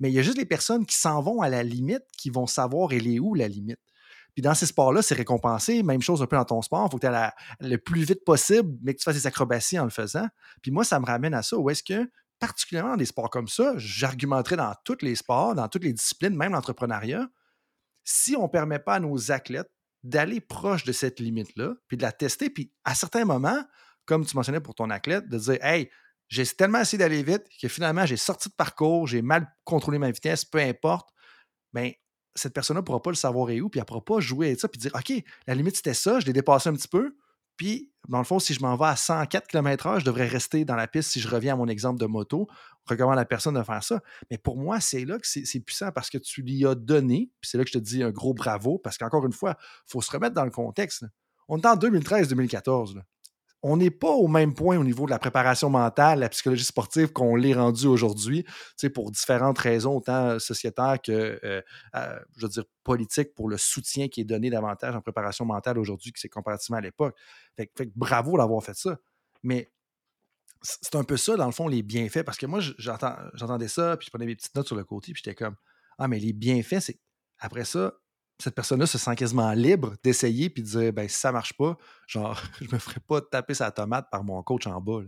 mais il y a juste les personnes qui s'en vont à la limite qui vont savoir elle est où la limite. Puis dans ces sports-là, c'est récompensé. Même chose un peu dans ton sport. Il faut que tu ailles le plus vite possible, mais que tu fasses des acrobaties en le faisant. Puis moi, ça me ramène à ça. Où est-ce que, particulièrement dans des sports comme ça, j'argumenterai dans tous les sports, dans toutes les disciplines, même l'entrepreneuriat, si on ne permet pas à nos athlètes d'aller proche de cette limite-là, puis de la tester, puis à certains moments, comme tu mentionnais pour ton athlète, de dire Hey, j'ai tellement essayé d'aller vite que finalement, j'ai sorti de parcours, j'ai mal contrôlé ma vitesse, peu importe. Mais ben, cette personne-là ne pourra pas le savoir et où, puis elle ne pourra pas jouer avec ça, puis dire OK, la limite c'était ça, je l'ai dépassé un petit peu. Puis, dans le fond, si je m'en vais à 104 km/h, je devrais rester dans la piste si je reviens à mon exemple de moto. On recommande à personne de faire ça. Mais pour moi, c'est là que c'est puissant parce que tu lui as donné, puis c'est là que je te dis un gros bravo, parce qu'encore une fois, il faut se remettre dans le contexte. On est en 2013-2014 on n'est pas au même point au niveau de la préparation mentale, la psychologie sportive qu'on l'est rendu aujourd'hui, pour différentes raisons, autant sociétaires que, euh, euh, je veux dire, politiques, pour le soutien qui est donné davantage en préparation mentale aujourd'hui que c'est comparativement à l'époque. Fait, fait, bravo d'avoir fait ça. Mais c'est un peu ça, dans le fond, les bienfaits, parce que moi, j'entendais ça, puis je prenais mes petites notes sur le côté, puis j'étais comme, ah, mais les bienfaits, c'est après ça, cette personne-là se sent quasiment libre d'essayer puis de dire ben si ça marche pas, genre je me ferai pas taper sa tomate par mon coach en bas.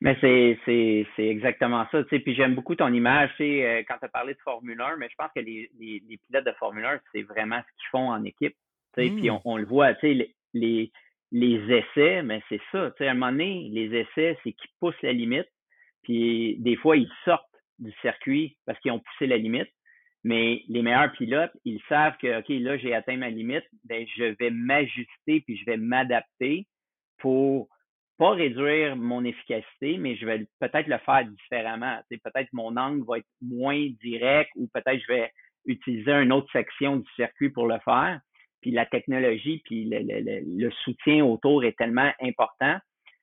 Mais c'est, c'est, c'est exactement ça. Puis j'aime beaucoup ton image, euh, quand tu as parlé de Formule 1, mais je pense que les, les, les pilotes de Formule 1, c'est vraiment ce qu'ils font en équipe. Puis mmh. on, le voit, tu sais, les, les, essais, mais c'est ça. À un moment donné, les essais, c'est qu'ils poussent la limite. Puis des fois, ils sortent du circuit parce qu'ils ont poussé la limite. Mais les meilleurs pilotes, ils savent que, OK, là, j'ai atteint ma limite, ben, je vais m'ajuster puis je vais m'adapter pour pas réduire mon efficacité, mais je vais peut-être le faire différemment. peut-être mon angle va être moins direct ou peut-être je vais utiliser une autre section du circuit pour le faire. Puis la technologie, puis le, soutien autour est tellement important.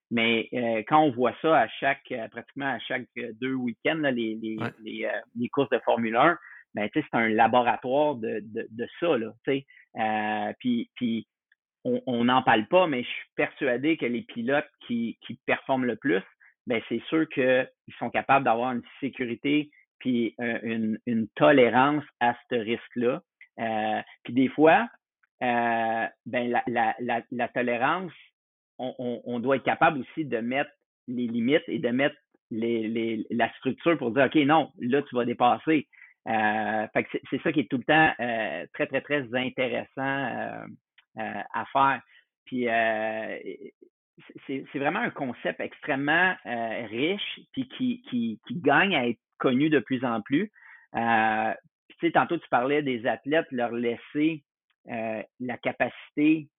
Mais euh, quand on voit ça à chaque, pratiquement à chaque deux week-ends, les, les, les, euh, les, courses de Formule 1, ben, c'est un laboratoire de, de, de ça, là, euh, puis, on n'en parle pas, mais je suis persuadé que les pilotes qui, qui performent le plus, ben, c'est sûr qu'ils sont capables d'avoir une sécurité puis euh, une, une, tolérance à ce risque-là. Euh, puis des fois, euh, ben, la, la, la, la tolérance, on, on, on, doit être capable aussi de mettre les limites et de mettre les, les, la structure pour dire, OK, non, là, tu vas dépasser. Euh, c'est ça qui est tout le temps euh, très, très, très intéressant euh, à faire. Puis c'est vraiment un concept extrêmement riche puis qui, qui, qui, gagne à être connu de plus en plus. Euh, puis, tu sais, tantôt, tu parlais des athlètes, leur laisser la capacité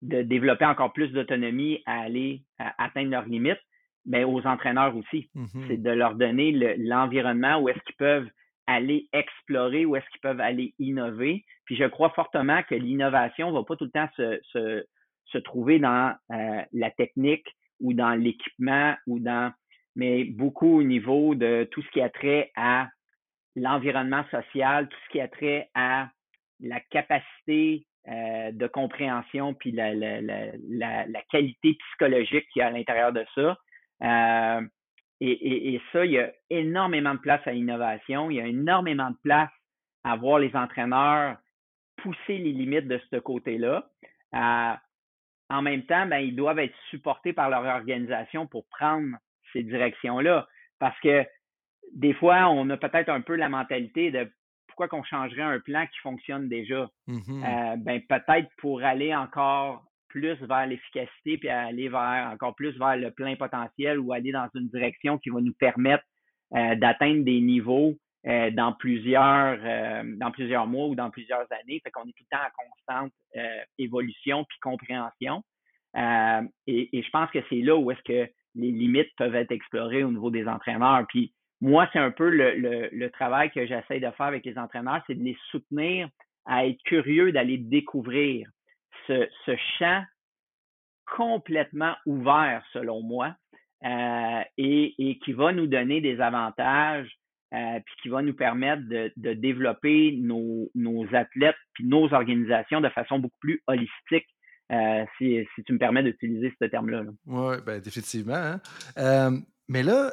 de développer encore plus d'autonomie à aller atteindre leurs limites, mais aux entraîneurs aussi. Mm-hmm. C'est de leur donner l'environnement où est-ce qu'ils peuvent aller explorer, où est-ce qu'ils peuvent aller innover. Puis je crois fortement que l'innovation va pas tout le temps se, trouver dans euh, la technique ou dans l'équipement ou dans, mais beaucoup au niveau de tout ce qui a trait à l'environnement social, tout ce qui a trait à la capacité euh, de compréhension puis la qualité psychologique qu'il y a à l'intérieur de ça. Euh, et, et, ça, il y a énormément de place à l'innovation. Il y a énormément de place à voir les entraîneurs pousser les limites de ce côté-là. Euh, en même temps, ben, ils doivent être supportés par leur organisation pour prendre ces directions-là. Parce que des fois, on a peut-être un peu la mentalité de pourquoi qu'on changerait un plan qui fonctionne déjà? Mm-hmm. Euh, ben, peut-être pour aller encore plus vers l'efficacité puis aller vers encore plus vers le plein potentiel ou aller dans une direction qui va nous permettre euh, d'atteindre des niveaux euh, dans plusieurs dans plusieurs mois ou dans plusieurs années. Fait qu'on est tout le temps en constante évolution puis compréhension. Et, je pense que c'est là où est-ce que les limites peuvent être explorées au niveau des entraîneurs. Puis moi, c'est un peu le, travail que j'essaie de faire avec les entraîneurs, c'est de les soutenir à être curieux d'aller découvrir ce, champ complètement ouvert, selon moi, euh, et, qui va nous donner des avantages, euh, puis qui va nous permettre de, développer nos, athlètes puis nos organisations de façon beaucoup plus holistique. Euh, si, tu me permets d'utiliser ce terme-là. Oui, ben, définitivement. Hein. Mais là,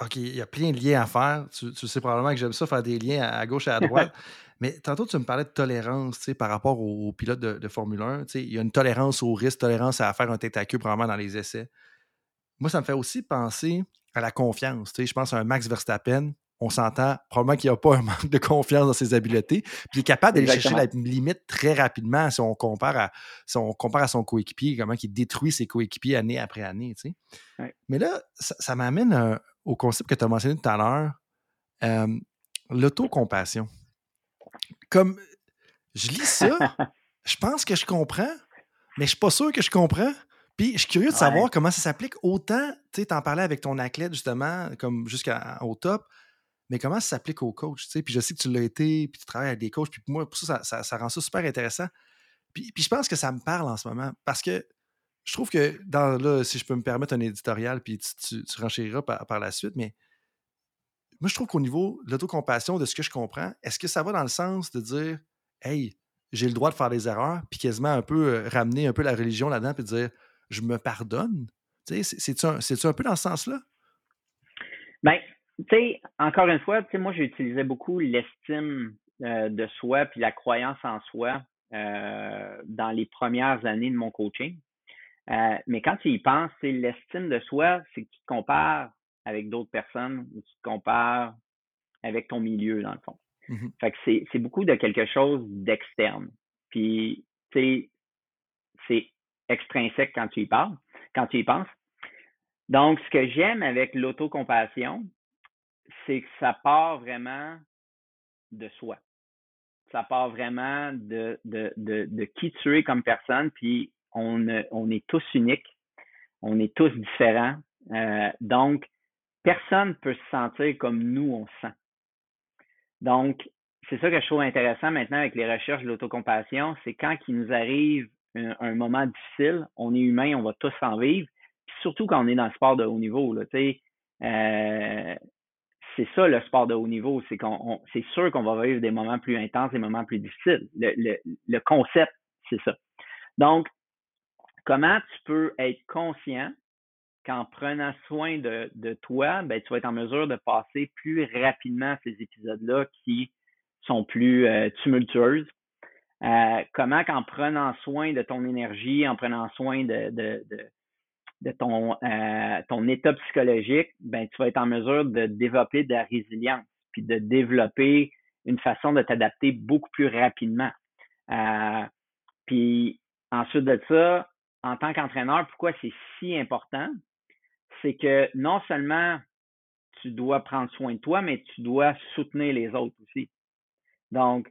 OK, il y a plein de liens à faire. Tu, sais probablement que j'aime ça, faire des liens à, gauche et à droite. Mais tantôt, tu me parlais de tolérance par rapport aux, pilotes de, Formule 1. Il y a une tolérance au risque, tolérance à faire un tête à queue probablement dans les essais. Moi, ça me fait aussi penser à la confiance. Je pense à un Max Verstappen. On s'entend probablement qu'il n'y a pas un manque de confiance dans ses habiletés. Puis il est capable d'aller chercher la limite très rapidement si on compare à, on compare à son coéquipier, comment il détruit ses coéquipiers année après année. Mais là, ça, ça m'amène au concept que tu as mentionné tout à l'heure, euh, l'autocompassion. Comme je lis ça, je pense que je comprends, mais je suis pas sûr que je comprends. Puis je suis curieux de savoir comment ça s'applique autant, tu sais, t'en parlais avec ton athlète justement, comme jusqu'au top, mais comment ça s'applique au coach, tu sais? Puis je sais que tu l'as été, puis tu travailles avec des coachs, puis pour moi, pour ça, ça, rend ça super intéressant. Puis, puis, je pense que ça me parle en ce moment, parce que je trouve que dans là, si je peux me permettre un éditorial, puis tu, tu, renchériras par, la suite, mais moi, je trouve qu'au niveau de l'autocompassion, de ce que je comprends, est-ce que ça va dans le sens de dire Hey, j'ai le droit de faire des erreurs, puis quasiment un peu euh, ramener un peu la religion là-dedans, puis dire Je me pardonne? C'est-tu un, un peu dans ce sens-là? Bien, tu sais, encore une fois, tu moi, j'utilisais beaucoup l'estime euh, de soi puis la croyance en soi euh, dans les premières années de mon coaching. Euh, mais quand tu y penses, c'est l'estime de soi, c'est que tu te compares avec d'autres personnes ou tu te compares avec ton milieu, dans le fond. Mmh fait que c'est, c'est beaucoup de quelque chose d'externe. Puis, tu sais, c'est extrinsèque quand tu y parles, quand tu y penses. Donc, ce que j'aime avec l'autocompassion, c'est que ça part vraiment de soi. Ça part vraiment de, de, de, de qui tu es comme personne, puis on, on est tous uniques, on est tous différents. Euh, donc, personne ne peut se sentir comme nous, on se sent. Donc, c'est ça que je trouve intéressant maintenant avec les recherches de l'autocompassion, c'est quand il nous arrive un, moment difficile, on est humain, on va tous en vivre, surtout quand on est dans le sport de haut niveau. Euh, c'est ça le sport de haut niveau, c'est sûr qu'on va vivre des moments plus intenses, des moments plus difficiles. Le, le, le concept, c'est ça. Donc, comment tu peux être conscient qu'en prenant soin de, de toi, ben, tu vas être en mesure de passer plus rapidement ces épisodes-là qui sont plus euh, tumultueuses? Euh, comment qu'en prenant soin de ton énergie, en prenant soin de, de, de, ton, euh, ton état psychologique, ben, tu vas être en mesure de développer de la résilience, puis de développer une façon de t'adapter beaucoup plus rapidement. Euh, Puis ensuite de ça, en tant qu'entraîneur, pourquoi c'est si important? C'est que non seulement tu dois prendre soin de toi, mais tu dois soutenir les autres aussi. Donc,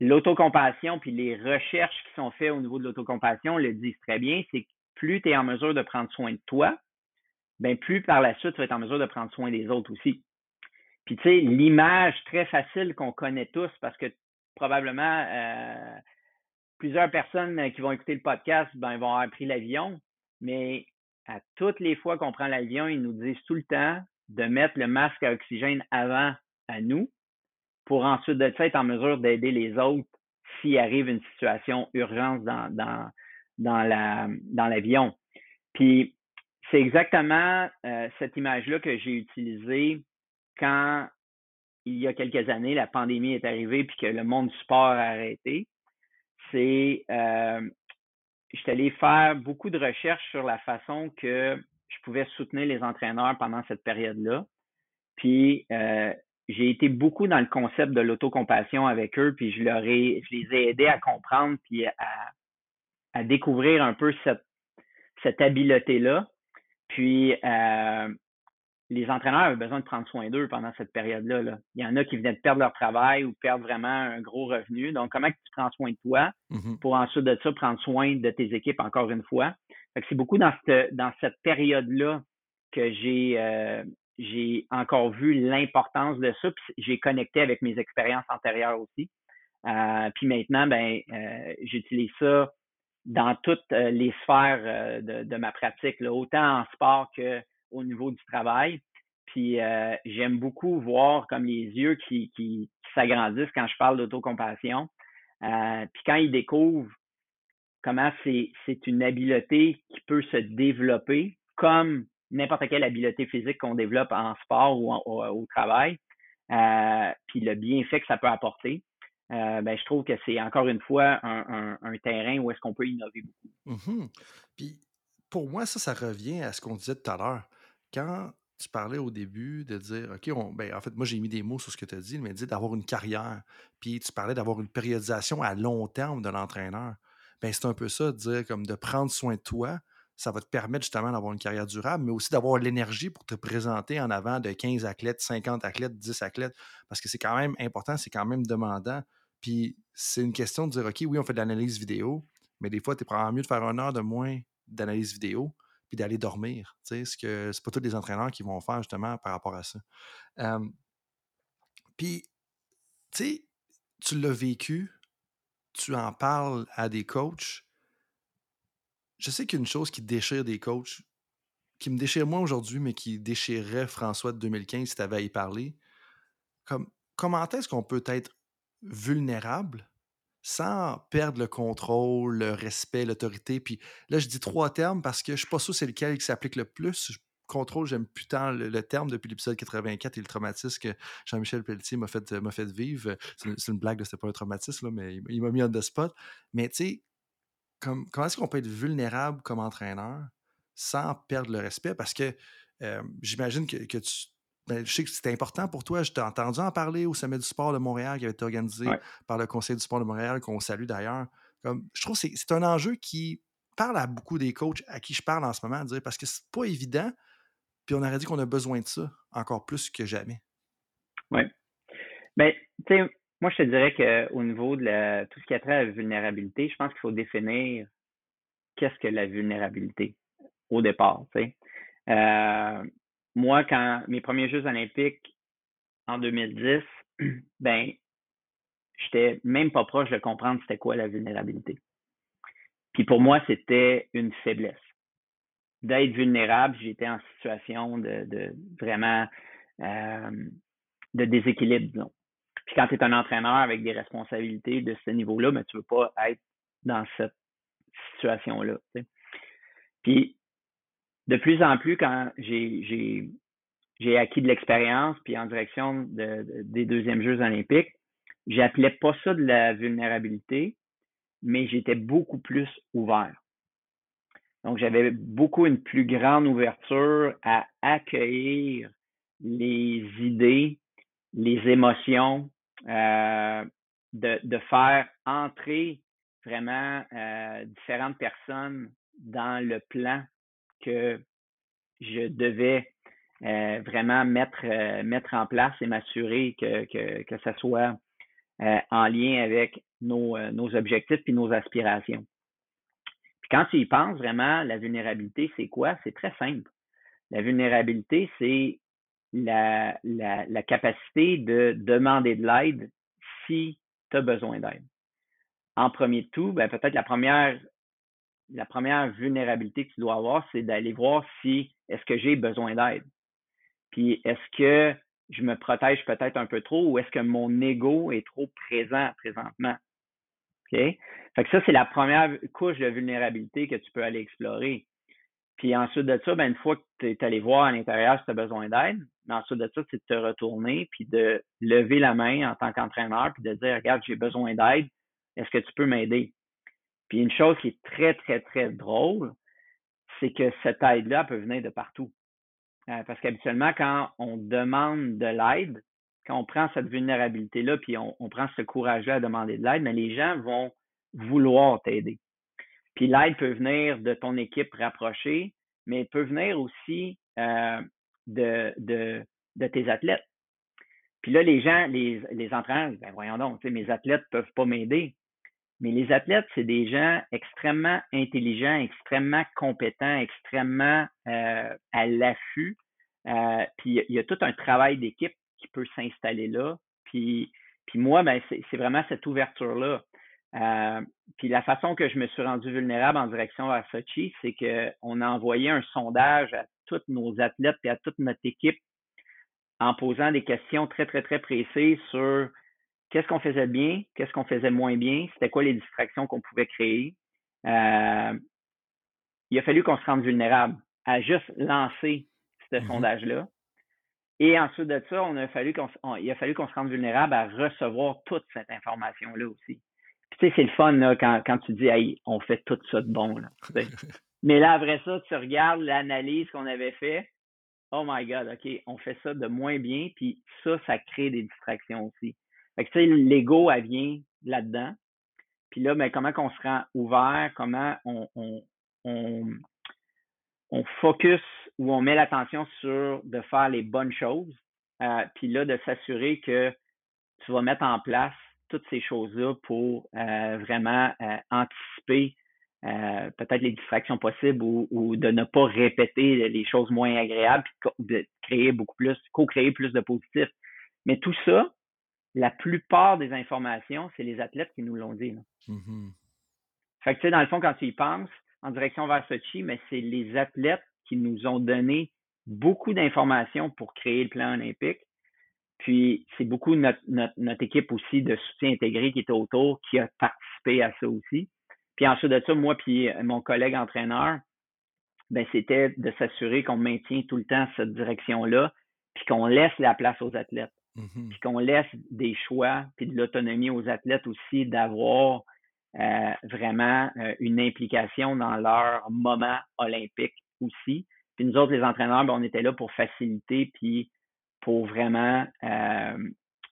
l'autocompassion puis les recherches qui sont faites au niveau de l'autocompassion le disent très bien, c'est que plus tu es en mesure de prendre soin de toi, ben plus par la suite, tu vas être en mesure de prendre soin des autres aussi. Puis tu sais, l'image très facile qu'on connaît tous, parce que probablement euh, plusieurs personnes qui vont écouter le podcast, ben, vont avoir pris l'avion, mais à toutes les fois qu'on prend l'avion, ils nous disent tout le temps de mettre le masque à oxygène avant à nous pour ensuite de ça être en mesure d'aider les autres s'il arrive une situation urgence dans l'avion. Puis c'est exactement euh, cette image-là que j'ai utilisée quand il y a quelques années, la pandémie est arrivée puis que le monde du sport a arrêté. C'est euh, je allé faire beaucoup de recherches sur la façon que je pouvais soutenir les entraîneurs pendant cette période-là. Puis euh, j'ai été beaucoup dans le concept de l'autocompassion avec eux, puis je les ai aidés à comprendre puis à, à découvrir un peu cette, cette habileté-là. Puis euh, les entraîneurs avaient besoin de prendre soin d'eux pendant cette période-là. Là. Il y en a qui venaient de perdre leur travail ou perdre vraiment un gros revenu. Donc, comment tu prends soin de toi mm-hmm. pour ensuite de ça prendre soin de tes équipes encore une fois? c'est beaucoup dans cette, dans cette période-là que j'ai euh, j'ai encore vu l'importance de ça. J'ai connecté avec mes expériences antérieures aussi. Euh, puis maintenant, ben, euh, j'utilise ça dans toutes les sphères de, de, ma pratique, là, autant en sport qu'au niveau du travail. Puis j'aime beaucoup voir comme les yeux qui, qui, s'agrandissent quand je parle d'autocompassion. puis quand ils découvrent comment c'est une habileté qui peut se développer comme n'importe quelle habileté physique qu'on développe en sport ou au, travail, euh, puis le bienfait que ça peut apporter, euh, ben, je trouve que c'est encore une fois un, terrain où est-ce qu'on peut innover beaucoup. Mmh puis pour moi, ça, ça revient à ce qu'on disait tout à l'heure. Quand tu parlais au début de dire, OK, ben, en fait, moi, j'ai mis des mots sur ce que tu as dit, mais dit d'avoir une carrière. Puis tu parlais d'avoir une périodisation à long terme de l'entraîneur ben c'est un peu ça, dire comme de prendre soin de toi. Ça va te permettre justement d'avoir une carrière durable, mais aussi d'avoir l'énergie pour te présenter en avant de 15 athlètes, 50 athlètes, 10 athlètes, parce que c'est quand même important, c'est quand même demandant. Puis c'est une question de dire, OK, oui, on fait de l'analyse vidéo, mais des fois, tu es probablement mieux de faire une heure de moins d'analyse vidéo, puis d'aller dormir. Ce que c'est pas tous les entraîneurs qui vont faire justement par rapport à ça. puis, tu sais, tu l'as vécu, tu en parles à des coachs, je sais qu'une chose qui déchire des coachs, qui me déchire moi aujourd'hui, mais qui déchirerait François de 2015 si tu avais à y parler, comme comment est-ce qu'on peut être vulnérable sans perdre le contrôle, le respect, l'autorité. Puis là, je dis trois termes parce que je ne suis pas sûr c'est lequel qui s'applique le plus contrôle, j'aime putain le, terme depuis l'épisode 84 et le traumatisme que Jean-Michel Pelletier m'a fait, fait vivre. C'est une, blague, c'était pas un traumatisme, mais il, m'a mis en the spot. Mais tu sais, comment est-ce qu'on peut être vulnérable comme entraîneur sans perdre le respect? Parce que euh, j'imagine que, tu. Ben, je sais que c'était important pour toi. Je t'ai entendu en parler au Sommet du sport de Montréal qui avait été organisé par le Conseil du sport de Montréal, qu'on salue d'ailleurs. Comme, je trouve que c'est un enjeu qui parle à beaucoup des coachs à qui je parle en ce moment, dire, parce que c'est pas évident puis on aurait dit qu'on a besoin de ça encore plus que jamais. Oui. Bien, tu sais, moi, je te dirais qu'au niveau de tout ce qui a trait à la vulnérabilité, je pense qu'il faut définir qu'est-ce que la vulnérabilité au départ. Tu sais. Euh, moi, quand mes premiers Jeux olympiques en 2010, ben, j'étais même pas proche de comprendre c'était quoi la vulnérabilité. Puis pour moi, c'était une faiblesse d'être vulnérable, j'étais en situation de, vraiment euh, de déséquilibre, disons. Puis quand tu es un entraîneur avec des responsabilités de ce niveau-là, mais ben, tu veux pas être dans cette situation-là. Puis de plus en plus, quand j'ai acquis de l'expérience, puis en direction de, des deuxièmes Jeux olympiques, j'appelais pas ça de la vulnérabilité, mais j'étais beaucoup plus ouvert. Donc, j'avais beaucoup une plus grande ouverture à accueillir les idées, les émotions, euh, de, de faire entrer vraiment différentes personnes dans le plan que je devais vraiment mettre, mettre en place et m'assurer que, que, que ça soit en lien avec nos, nos objectifs et nos aspirations. Puis quand tu y penses vraiment, la vulnérabilité, c'est quoi? C'est très simple. La vulnérabilité, c'est la, la, la, capacité de demander de l'aide si tu as besoin d'aide. En premier de tout, ben, peut-être la première, la première vulnérabilité que tu dois avoir, c'est d'aller voir si est-ce que j'ai besoin d'aide. Puis est-ce que je me protège peut-être un peu trop ou est-ce que mon ego est trop présent présentement? OK? Fait ça, c'est la première couche de vulnérabilité que tu peux aller explorer. Puis ensuite de ça, ben, une fois que tu es allé voir à l'intérieur si tu as besoin d'aide, mais ensuite de ça, c'est de te retourner puis de lever la main en tant qu'entraîneur puis de dire Regarde, j'ai besoin d'aide, est-ce que tu peux m'aider? Puis une chose qui est très, très, très drôle, c'est que cette aide-là peut venir de partout. Euh, parce qu'habituellement, quand on demande de l'aide, quand on prend cette vulnérabilité-là, puis on, prend ce courage-là à demander de l'aide, mais les gens vont vouloir t'aider. Puis l'aide peut venir de ton équipe rapprochée, mais peut venir aussi euh, de, de, de, tes athlètes. Puis là, les gens, les, les entraîneurs, ben voyons donc, mes athlètes ne peuvent pas m'aider. Mais les athlètes, c'est des gens extrêmement intelligents, extrêmement compétents, extrêmement euh, à l'affût. Euh, puis il y a tout un travail d'équipe qui peut s'installer là. Puis, moi, ben, c'est vraiment cette ouverture-là. Euh, puis la façon que je me suis rendu vulnérable en direction vers Sochi, c'est qu'on a envoyé un sondage à tous nos athlètes et à toute notre équipe en posant des questions très, très, très précises sur qu'est-ce qu'on faisait bien, qu'est-ce qu'on faisait moins bien, c'était quoi les distractions qu'on pouvait créer. Euh, il a fallu qu'on se rende vulnérable à juste lancer ce mm-hmm. sondage-là. Et ensuite de ça, on a fallu qu'on, il a fallu qu'on se rende vulnérable à recevoir toute cette information-là aussi. Puis, tu sais, c'est le fun là, quand, quand tu dis, hey, on fait tout ça de bon. Là, Mais là, après ça, tu regardes l'analyse qu'on avait fait. Oh my God, OK, on fait ça de moins bien. Puis ça, ça crée des distractions aussi. Fait que, tu sais, l'ego, elle vient là-dedans. Puis là, ben, comment qu'on se rend ouvert, comment on, on, on, on focus ou on met l'attention sur de faire les bonnes choses. Euh, puis là, de s'assurer que tu vas mettre en place toutes ces choses-là pour euh, vraiment euh, anticiper peut-être les distractions possibles ou, ou, de ne pas répéter les choses moins agréables, puis de créer beaucoup plus, co-créer plus de positifs. Mais tout ça, la plupart des informations, c'est les athlètes qui nous l'ont dit. Mm-hmm. Fait que, tu sais, dans le fond, quand tu y penses, en direction vers Sochi, mais c'est les athlètes qui nous ont donné beaucoup d'informations pour créer le plan olympique. Puis, c'est beaucoup notre, notre, équipe aussi de soutien intégré qui était autour qui a participé à ça aussi. Puis ensuite de ça, moi puis mon collègue entraîneur, ben, c'était de s'assurer qu'on maintient tout le temps cette direction-là, puis qu'on laisse la place aux athlètes. Mm-hmm. Puis qu'on laisse des choix, puis de l'autonomie aux athlètes aussi d'avoir euh, vraiment euh, une implication dans leur moment olympique aussi. Puis nous autres, les entraîneurs, ben, on était là pour faciliter, puis pour vraiment euh,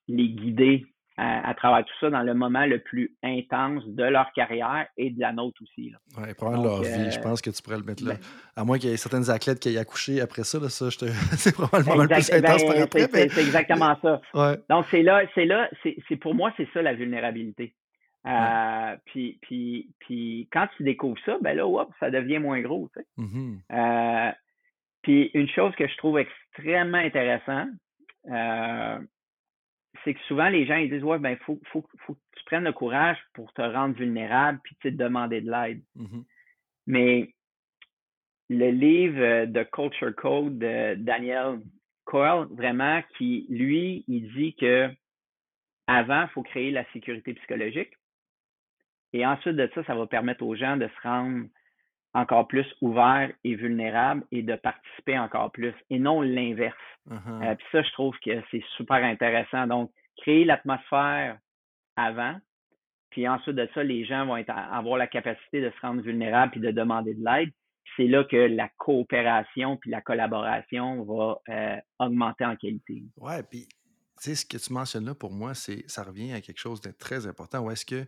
les guider à, travers tout ça dans le moment le plus intense de leur carrière et de la nôtre aussi. Oui, probablement leur vie. Je pense que tu pourrais le mettre là. Ben à moins qu'il y ait certaines athlètes qui aient accouché après ça, là, ça te... c'est probablement le plus intense par ben, après. C'est exactement ça. Donc, c'est là, c'est là, c'est pour moi, c'est ça la vulnérabilité. Euh, puis, puis, puis quand tu découvres ça, ben là, ça devient moins gros. Tu sais. Mm-hmm. Euh, puis une chose que je trouve extrêmement intéressant, euh, c'est que souvent les gens ils disent Ouais, ben, faut, faut, faut que tu prennes le courage pour te rendre vulnérable puis te demander de l'aide. Mm-hmm. Mais le livre de Culture Code de Daniel Coyle, vraiment, qui, lui, il dit que avant, il faut créer la sécurité psychologique. Et ensuite de ça, ça va permettre aux gens de se rendre encore plus ouverts et vulnérables et de participer encore plus et non l'inverse. Euh, puis ça, je trouve que c'est super intéressant. Donc, créer l'atmosphère avant, puis ensuite de ça, les gens vont être, avoir la capacité de se rendre vulnérables puis de demander de l'aide. C'est là que la coopération puis la collaboration va euh, augmenter en qualité. Ouais, puis tu sais, ce que tu mentionnes là pour moi, c'est ça revient à quelque chose de très important. Où est-ce que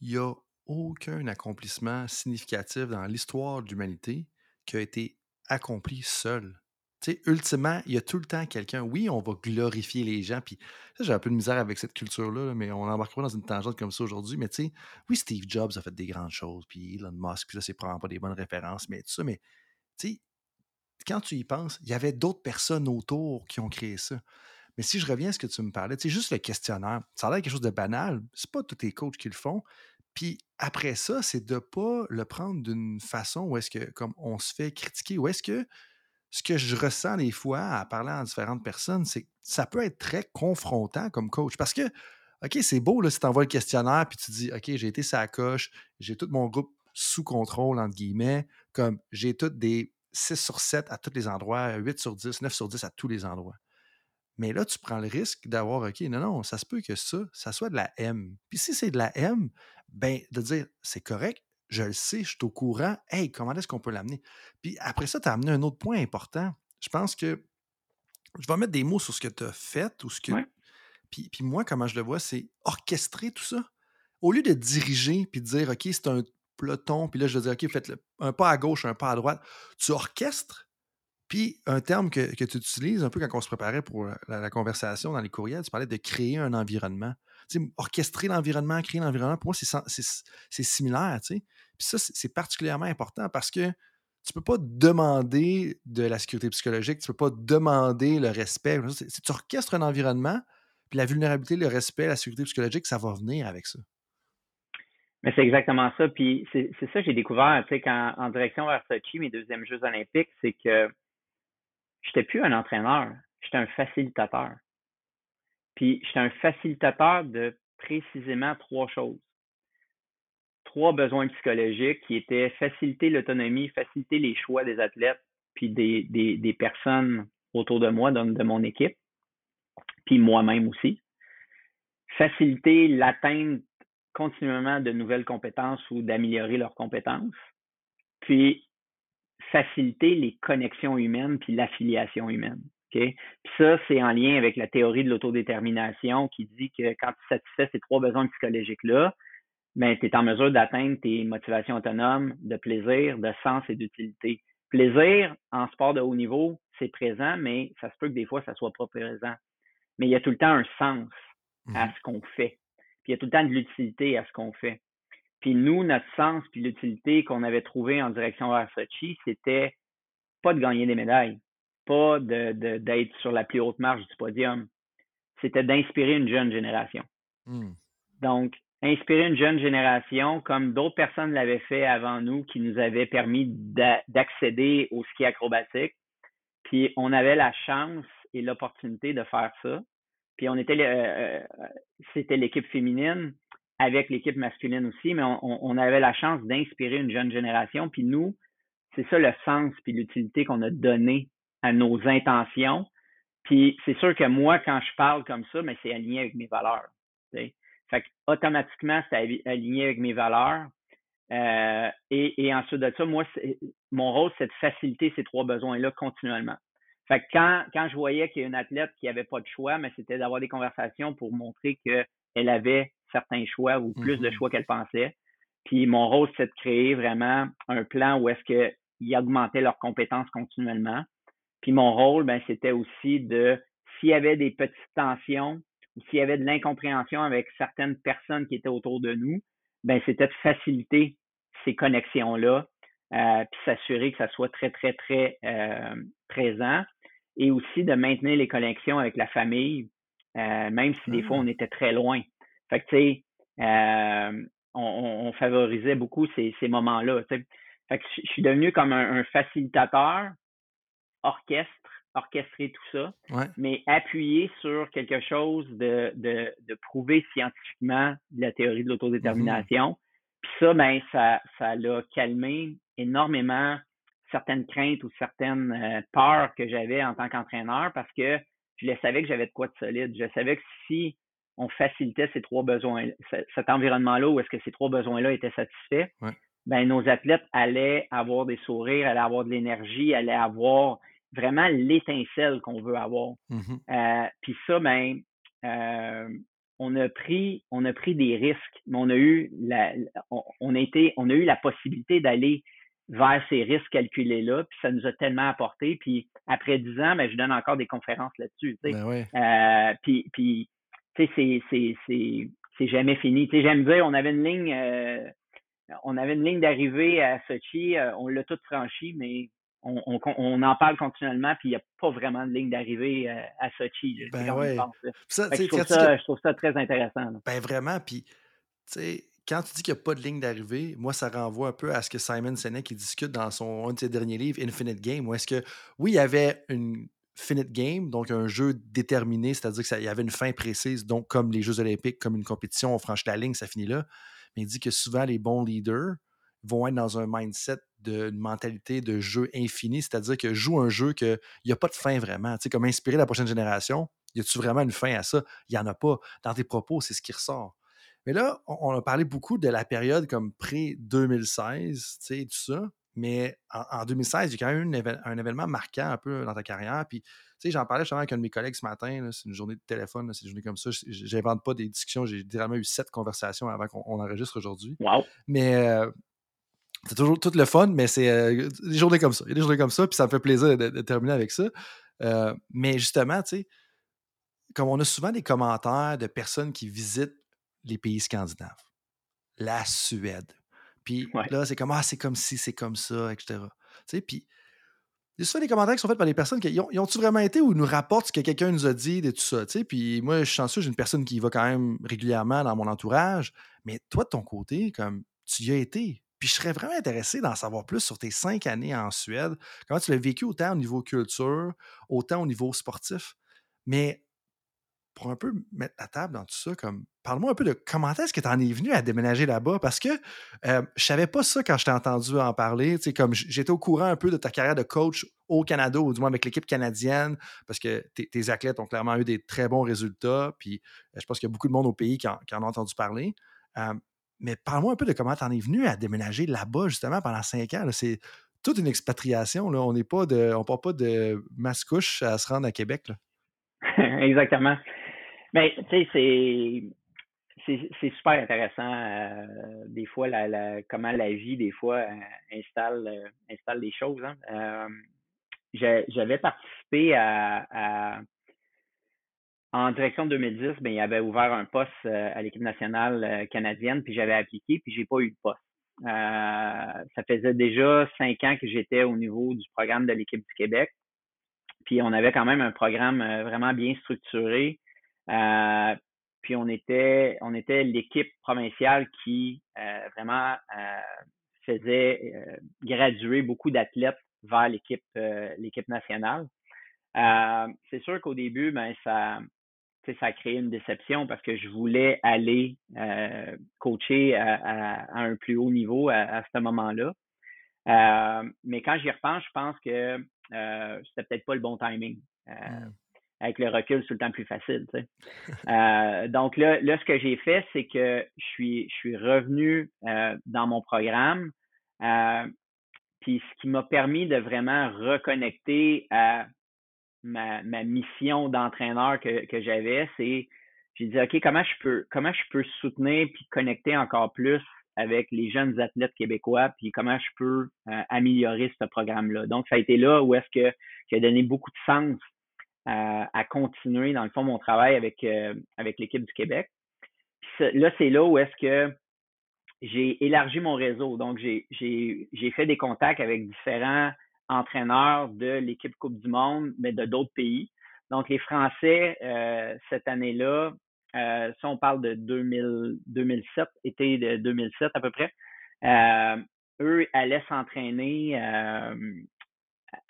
il y a aucun accomplissement significatif dans l'histoire de l'humanité qui a été accompli seul. Ultimement, il y a tout le temps quelqu'un. Oui, on va glorifier les gens. Puis, j'ai un peu de misère avec cette culture-là, mais on n'embarque pas dans une tangente comme ça aujourd'hui. Mais tu sais, oui, Steve Jobs a fait des grandes choses. Puis Elon Musk, puis là, c'est probablement pas des bonnes références, mais tout ça. Mais tu sais, quand tu y penses, il y avait d'autres personnes autour qui ont créé ça. Mais si je reviens à ce que tu me parlais, tu sais, juste le questionnaire, ça a l'air quelque chose de banal. C'est pas tous les coachs qui le font. Puis après ça, c'est de ne pas le prendre d'une façon où est-ce que, comme on se fait critiquer, ou est-ce que ce que je ressens des fois à parler à différentes personnes, c'est que ça peut être très confrontant comme coach. Parce que, OK, c'est beau là, si tu envoies le questionnaire puis tu dis, OK, j'ai été sa coche, j'ai tout mon groupe sous contrôle, entre guillemets, comme j'ai toutes des 6 sur 7 à tous les endroits, 8 sur 10, 9 sur 10 à tous les endroits. Mais là, tu prends le risque d'avoir, OK, non, non, ça se peut que ça, ça soit de la M. Puis si c'est de la M, ben, de dire, c'est correct, je le sais, je suis au courant, hey, comment est-ce qu'on peut l'amener? Puis après ça, tu as amené un autre point important. Je pense que je vais mettre des mots sur ce que tu as fait ou ce que. Puis, puis, moi, comment je le vois, c'est orchestrer tout ça. Au lieu de diriger puis de dire, OK, c'est un peloton, puis là, je vais dire, OK, faites un pas à gauche, un pas à droite, tu orchestres puis, un terme que, tu utilises un peu quand on se préparait pour euh, la, conversation dans les courriels, tu parlais de créer un environnement. Orchestrer l'environnement, créer l'environnement, pour moi, c'est similaire. Ça, c'est particulièrement important parce que tu ne peux pas demander de la sécurité psychologique, tu ne peux pas demander le respect. Si tu orchestres un environnement, puis la vulnérabilité, le respect, la sécurité psychologique, ça va venir avec ça. Mais c'est exactement ça. Puis c'est ça que j'ai découvert, en direction vers Sochi, mes deuxièmes Jeux olympiques, c'est que j'étais plus un entraîneur, j'étais un facilitateur. Puis j'étais un facilitateur de précisément trois choses. Trois besoins psychologiques qui étaient faciliter l'autonomie, faciliter les choix des athlètes, puis des, personnes autour de moi, de, de mon équipe, puis moi-même aussi. Faciliter l'atteinte continuellement de nouvelles compétences ou d'améliorer leurs compétences. Puis faciliter les connexions humaines puis l'affiliation humaine. Puis ça, c'est en lien avec la théorie de l'autodétermination qui dit que quand tu satisfais ces trois besoins psychologiques-là, ben, tu es en mesure d'atteindre tes motivations autonomes de plaisir, de sens et d'utilité. Plaisir en sport de haut niveau, c'est présent, mais ça se peut que des fois, ça soit pas présent. Mais il y a tout le temps un sens à mmh ce qu'on fait. Puis il y a tout le temps de l'utilité à ce qu'on fait. Puis nous, notre sens puis l'utilité qu'on avait trouvé en direction vers Sochi, c'était pas de gagner des médailles, pas de, d'être sur la plus haute marge du podium. C'était d'inspirer une jeune génération. Hmm. Donc, inspirer une jeune génération comme d'autres personnes l'avaient fait avant nous qui nous avaient permis d'accéder au ski acrobatique. Puis on avait la chance et l'opportunité de faire ça. Puis on était, euh, euh, c'était l'équipe féminine avec l'équipe masculine aussi, mais on, avait la chance d'inspirer une jeune génération. Puis nous, c'est ça le sens puis l'utilité qu'on a donné à nos intentions. Puis c'est sûr que moi, quand je parle comme ça, mais c'est aligné avec mes valeurs. Fait que automatiquement, c'est aligné avec mes valeurs. Euh, et, ensuite de ça, moi, mon rôle, c'est de faciliter ces trois besoins-là continuellement. Fait que quand, quand je voyais qu'il y a une athlète qui n'avait pas de choix, mais c'était d'avoir des conversations pour montrer qu'elle avait certains choix ou plus de mm-hmm. choix qu'elle pensait. Puis mon rôle, c'est de créer vraiment un plan où est-ce qu'ils augmentaient leurs compétences continuellement. Puis mon rôle, ben, c'était aussi de, s'il y avait des petites tensions ou s'il y avait de l'incompréhension avec certaines personnes qui étaient autour de nous, ben, c'était de faciliter ces connexions-là, euh, puis s'assurer que ça soit très, très, très euh, présent et aussi de maintenir les connexions avec la famille, euh, même si des fois ah. on était très loin. Fait que, tu sais, euh, on, favorisait beaucoup ces, ces moments-là. Fait que je suis devenu comme un, facilitateur, orchestre, orchestrer tout ça, mais appuyé sur quelque chose de, de, de prouvé scientifiquement la théorie de l'autodétermination. Mm-hmm. Puis ça, ben, ça, ça l'a calmé énormément certaines craintes ou certaines euh, peurs que j'avais en tant qu'entraîneur parce que je le savais que j'avais de quoi de solide. Je savais que si on facilitait ces trois besoins, cet environnement-là où est-ce que ces trois besoins-là étaient satisfaits, ben, nos athlètes allaient avoir des sourires, allaient avoir de l'énergie, allaient avoir vraiment l'étincelle qu'on veut avoir. Mmh euh, puis ça, ben, euh, on a pris, on a pris des risques, mais on a eu la, on, a été, on a eu la possibilité d'aller vers ces risques calculés-là, puis ça nous a tellement apporté. Puis après dix ans, ben, je donne encore des conférences là-dessus. Ben euh, puis, puis tu sais, c'est, c'est, c'est, jamais fini. Tu sais, j'aime dire, on avait une ligne, euh, on avait une ligne d'arrivée à Sochi, euh, on l'a toute franchi, mais on, on, on, en parle continuellement, puis il n'y a pas vraiment de ligne d'arrivée euh, à Sochi. Ben ouais. ça, je, trouve ça, je, trouve ça, très intéressant. Ben vraiment, puis tu sais, quand tu dis qu'il n'y a pas de ligne d'arrivée, moi, ça renvoie un peu à ce que Simon Sinek discute dans son, un de ses derniers livres, Infinite Game, où est-ce que, oui, il y avait une finite game, donc un jeu déterminé, c'est-à-dire qu'il y avait une fin précise, donc comme les Jeux olympiques, comme une compétition, on franchit la ligne, ça finit là. Mais il dit que souvent, les bons leaders vont être dans un mindset d'une mentalité de jeu infini, c'est-à-dire que joue un jeu qu'il n'y a pas de fin vraiment. Tu sais, comme inspirer la prochaine génération, y a-tu vraiment une fin à ça? Il n'y en a pas. Dans tes propos, c'est ce qui ressort. Mais là, on, a parlé beaucoup de la période comme pré-2016, tu sais, tout ça. Mais en, 2016, il y a quand même eu un, événement marquant un peu dans ta carrière. Puis, tu sais, j'en parlais justement avec un de mes collègues ce matin. C'est une journée de téléphone, c'est une journée comme ça. Je n'invente pas des discussions. J'ai littéralement eu sept conversations avant qu'on enregistre aujourd'hui. Wow. Mais euh, c'est toujours tout le fun, mais c'est euh, des journées comme ça. Il y a des journées comme ça, puis ça me fait plaisir de, terminer avec ça. Euh, mais justement, tu sais, comme on a souvent des commentaires de personnes qui visitent les pays scandinaves, la Suède. Puis là, c'est comme Ah, c'est comme si, c'est comme ça, etc. Tu sais, puis il y a souvent des commentaires qui sont faits par les personnes qui ont, ont-tu vraiment été ou nous rapportent ce que quelqu'un nous a dit de tout ça. Tu sais, puis moi, je suis chanceux, j'ai une personne qui y va quand même régulièrement dans mon entourage. Mais toi, de ton côté, comme tu y as été, puis je serais vraiment intéressé d'en savoir plus sur tes cinq années en Suède. Comment tu l'as vécu autant au niveau culture, autant au niveau sportif? Mais pour un peu mettre la table dans tout ça, comme parle-moi un peu de comment est-ce que tu en es venu à déménager là-bas? Parce que euh, je savais pas ça quand je t'ai entendu en parler. Comme j'étais au courant un peu de ta carrière de coach au Canada, ou du moins avec l'équipe canadienne, parce que tes athlètes ont clairement eu des très bons résultats. Puis euh, je pense qu'il y a beaucoup de monde au pays qui en, ont entendu parler. Euh, mais parle-moi un peu de comment tu en es venu à déménager là-bas, justement, pendant cinq ans. C'est toute une expatriation. On n'est pas de. On part pas de Mascouche à se rendre à Québec. Exactement. Mais tu sais, c'est c'est super intéressant euh, des fois la, comment la vie des fois euh, installe euh, installe les choses. Hein. J'avais participé à, en direction de 2010, ben, il avait ouvert un poste à l'équipe nationale canadienne, puis j'avais appliqué, puis j'ai pas eu de poste. ça faisait déjà cinq ans que j'étais au niveau du programme de l'équipe du Québec. Puis on avait quand même un programme vraiment bien structuré. Euh, puis on était, on était l'équipe provinciale qui euh, vraiment euh, faisait graduer beaucoup d'athlètes vers l'équipe l'équipe nationale. c'est sûr qu'au début, ben ça, ça a créé une déception parce que je voulais aller coacher à, un plus haut niveau à, ce moment-là. mais quand j'y repense, je pense que c'était peut-être pas le bon timing. Mmh avec le recul, c'est le temps plus facile. Euh, donc là, là, ce que j'ai fait, c'est que je suis, je suis revenu euh, dans mon programme. Euh, puis ce qui m'a permis de vraiment reconnecter à ma, ma mission d'entraîneur que, que j'avais, c'est j'ai dit OK, comment je peux comment je peux soutenir puis connecter encore plus avec les jeunes athlètes québécois, puis comment je peux améliorer ce programme-là? Donc, ça a été là où est-ce que j'ai donné beaucoup de sens à, continuer, dans le fond, mon travail avec, euh, avec l'équipe du Québec. là, c'est là où est-ce que j'ai élargi mon réseau. Donc, j'ai fait des contacts avec différents entraîneurs de l'équipe Coupe du Monde, mais de d'autres pays. Donc, les Français, euh, cette année-là, euh, si on parle de 2000, 2007, été de 2007 à peu près, eux allaient s'entraîner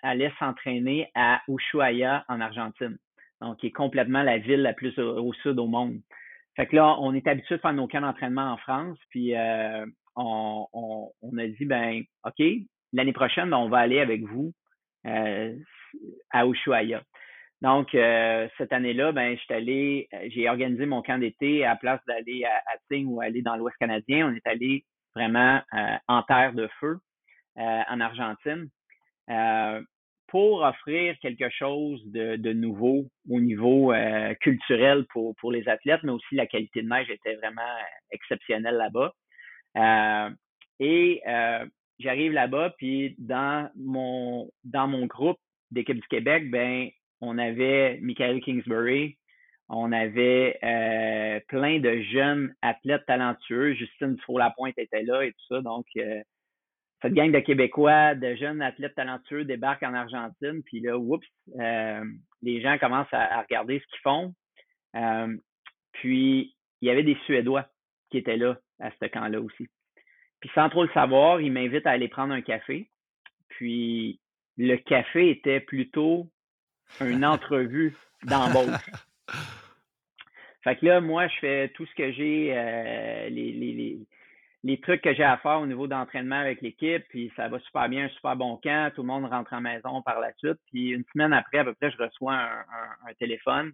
allait s'entraîner à Ushuaia en Argentine, donc qui est complètement la ville la plus au, sud au monde. Fait que là, on est habitué de faire nos camps d'entraînement en France, puis euh, on, on, a dit ben OK, l'année prochaine, ben, on va aller avec vous euh, à Ushuaia. Donc, euh, cette année-là, ben, allé, j'ai organisé mon camp d'été à la place d'aller à, à ou aller dans l'Ouest canadien. On est allé vraiment en terre de feu en Argentine. Euh, pour offrir quelque chose de, nouveau au niveau euh, culturel pour, pour les athlètes, mais aussi la qualité de neige était vraiment exceptionnelle là-bas. Euh, et euh, j'arrive là-bas, puis dans mon dans mon groupe d'équipe du Québec, ben on avait Michael Kingsbury, on avait euh, plein de jeunes athlètes talentueux. Justine Dufour-Lapointe était là et tout ça. Donc, euh, cette gang de Québécois, de jeunes athlètes talentueux débarquent en Argentine. Puis là, oups, euh, les gens commencent à, regarder ce qu'ils font. puis, il y avait des Suédois qui étaient là à ce camp-là aussi. Puis, sans trop le savoir, ils m'invitent à aller prendre un café. Puis, le café était plutôt une entrevue d'embauche. Fait que là, moi, je fais tout ce que j'ai, euh, les, les, les, trucs que j'ai à faire au niveau d'entraînement avec l'équipe, puis ça va super bien, un super bon camp, tout le monde rentre en maison par la suite. Puis une semaine après, à peu près, je reçois un, téléphone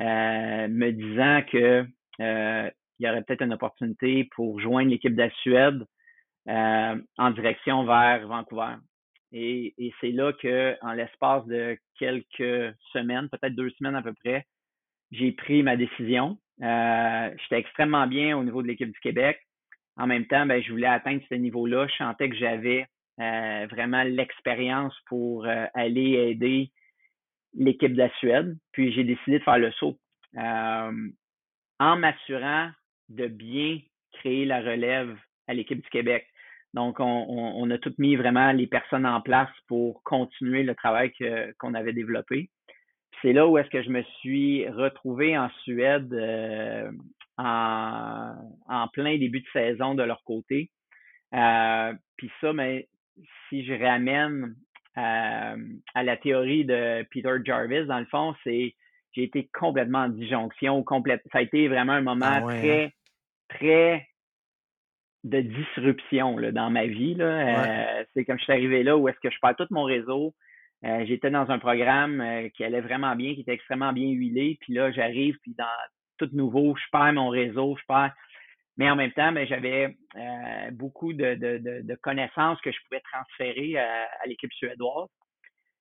euh, me disant que euh, il y aurait peut-être une opportunité pour joindre l'équipe de la Suède en direction vers Vancouver. Et, c'est là que, en l'espace de quelques semaines, peut-être deux semaines à peu près, j'ai pris ma décision. Euh, J'étais extrêmement bien au niveau de l'équipe du Québec. En même temps, ben, je voulais atteindre ce niveau-là. Je sentais que j'avais euh, vraiment l'expérience pour euh, aller aider l'équipe de la Suède. Puis j'ai décidé de faire le saut euh, en m'assurant de bien créer la relève à l'équipe du Québec. Donc, on, on, a tout mis vraiment les personnes en place pour continuer le travail qu'on avait développé c'est là où est-ce que je me suis retrouvé en Suède euh, en, en, plein début de saison de leur côté. Euh, puis ça, mais si je ramène euh, à la théorie de Peter Jarvis, dans le fond, c'est j'ai été complètement en disjonction, complète. Ça a été vraiment un moment ah très, hein? très de disruption là, dans ma vie. Là. c'est comme je suis arrivé là où est-ce que je perds tout mon réseau. Euh, j'étais dans un programme euh, qui allait vraiment bien, qui était extrêmement bien huilé. Puis là, j'arrive, puis dans tout nouveau, je perds mon réseau, je perds. Mais en même temps, ben, j'avais euh, beaucoup de, de, de, connaissances que je pouvais transférer à, l'équipe suédoise.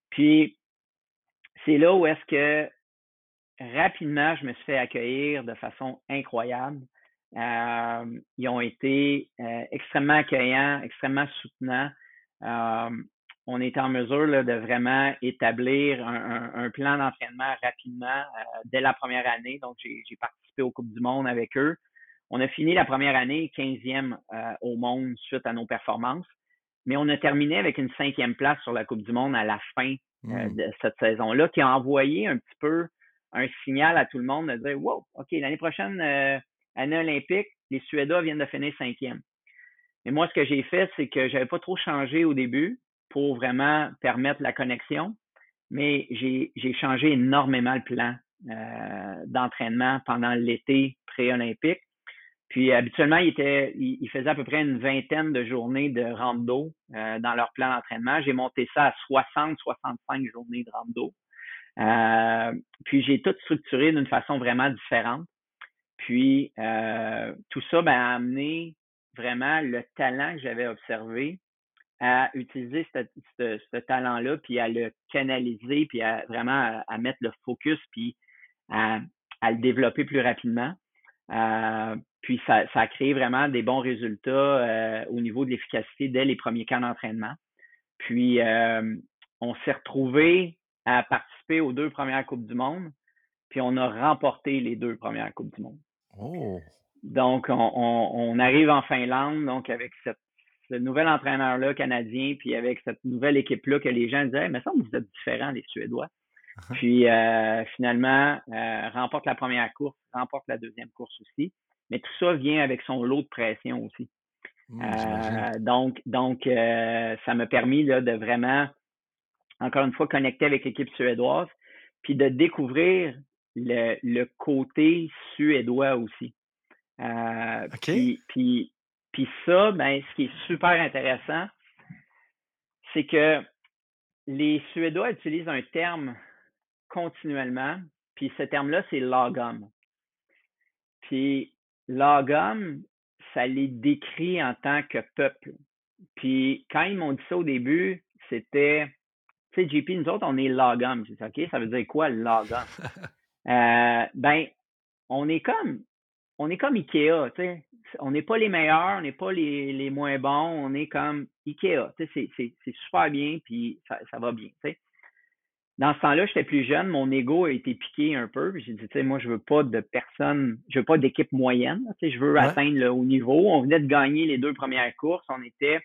Puis c'est là où est-ce que rapidement, je me suis fait accueillir de façon incroyable. Ils ont été extrêmement accueillants, extrêmement soutenants on est en mesure de vraiment établir un, plan d'entraînement rapidement euh, dès la première année. Donc, j'ai participé aux Coupes du Monde avec eux. On a fini la première année 15e euh, au monde suite à nos performances, mais on a terminé avec une cinquième place sur la Coupe du Monde à la fin euh, hmm. de cette saison-là, qui a envoyé un petit peu un signal à tout le monde de dire Wow, OK, l'année prochaine, année olympique, les Suédois viennent de finir cinquième. Mais moi, ce que j'ai fait, c'est que j'avais pas trop changé au début pour vraiment permettre la connexion. Mais j'ai changé énormément le plan euh, d'entraînement pendant l'été pré-olympique. Puis habituellement, il, était, il, faisait à peu près une vingtaine de journées de rando euh, dans leur plan d'entraînement. J'ai monté ça à 60-65 journées de rando. Euh, puis j'ai tout structuré d'une façon vraiment différente. Puis tout ça ben, a amené vraiment le talent que j'avais observé à utiliser ce, talent-là, puis à le canaliser, puis à vraiment à, mettre le focus, puis à, le développer plus rapidement. Euh, puis ça, a créé vraiment des bons résultats euh, au niveau de l'efficacité dès les premiers camps d'entraînement. Puis euh, on s'est retrouvé à participer aux deux premières Coupes du Monde, puis on a remporté les deux premières Coupes du Monde. Oh. Donc, on, on, arrive en Finlande, donc avec cette ce nouvel entraîneur-là canadien, puis avec cette nouvelle équipe-là que les gens disaient, mais ça, vous êtes différents, les Suédois. Uh-huh. Puis euh, finalement, euh, remporte la première course, remporte la deuxième course aussi. Mais tout ça vient avec son lot de pression aussi. Mmh, euh, donc, donc ça m'a permis là, de vraiment, encore une fois, connecter avec l'équipe suédoise, puis de découvrir le, le côté suédois aussi. puis, puis puis ça, ben, ce qui est super intéressant, c'est que les Suédois utilisent un terme continuellement, puis ce terme-là, c'est lagom. Puis lagom, ça les décrit en tant que peuple. Puis quand ils m'ont dit ça au début, c'était tu sais, JP, nous autres, on est logum. Je dis, OK, ça veut dire quoi, logum? euh, ben, on est comme, on est comme Ikea, tu sais. On n'est pas les meilleurs, on n'est pas les, les, moins bons, on est comme Ikea. Tu sais, c'est super bien, puis ça, ça va bien, tu sais dans ce temps-là, j'étais plus jeune, mon ego a été piqué un peu. J'ai dit, tu sais, moi, je veux pas de personne, je veux pas d'équipe moyenne. Tu sais, je veux atteindre le haut niveau. On venait de gagner les deux premières courses. On était.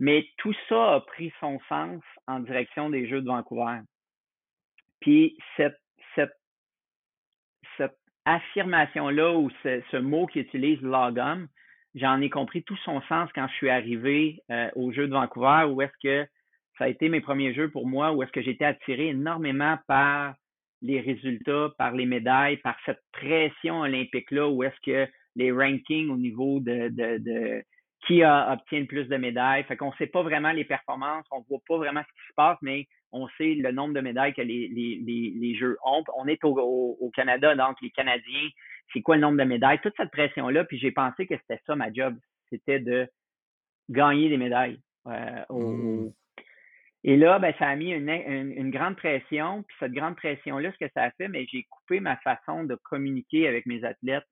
Mais tout ça a pris son sens en direction des Jeux de Vancouver. Puis cette affirmation-là ou ce, mot qui utilise logum, j'en ai compris tout son sens quand je suis arrivé euh, aux Jeux de Vancouver où est-ce que ça a été mes premiers jeux pour moi où est-ce que été attiré énormément par les résultats, par les médailles, par cette pression olympique-là, où est-ce que les rankings au niveau de, qui obtient le plus de médailles. Fait qu'on ne sait pas vraiment les performances, on ne voit pas vraiment ce qui se passe, mais on sait le nombre de médailles que les, les, les, les jeux ont. On est au, au, Canada, donc les Canadiens, c'est quoi le nombre de médailles? Toute cette pression-là, puis j'ai pensé que c'était ça ma job, c'était de gagner des médailles euh, au, mmh. Et là, ben, ça a mis une, une, grande pression. Puis cette grande pression-là, ce que ça a fait, mais j'ai coupé ma façon de communiquer avec mes athlètes.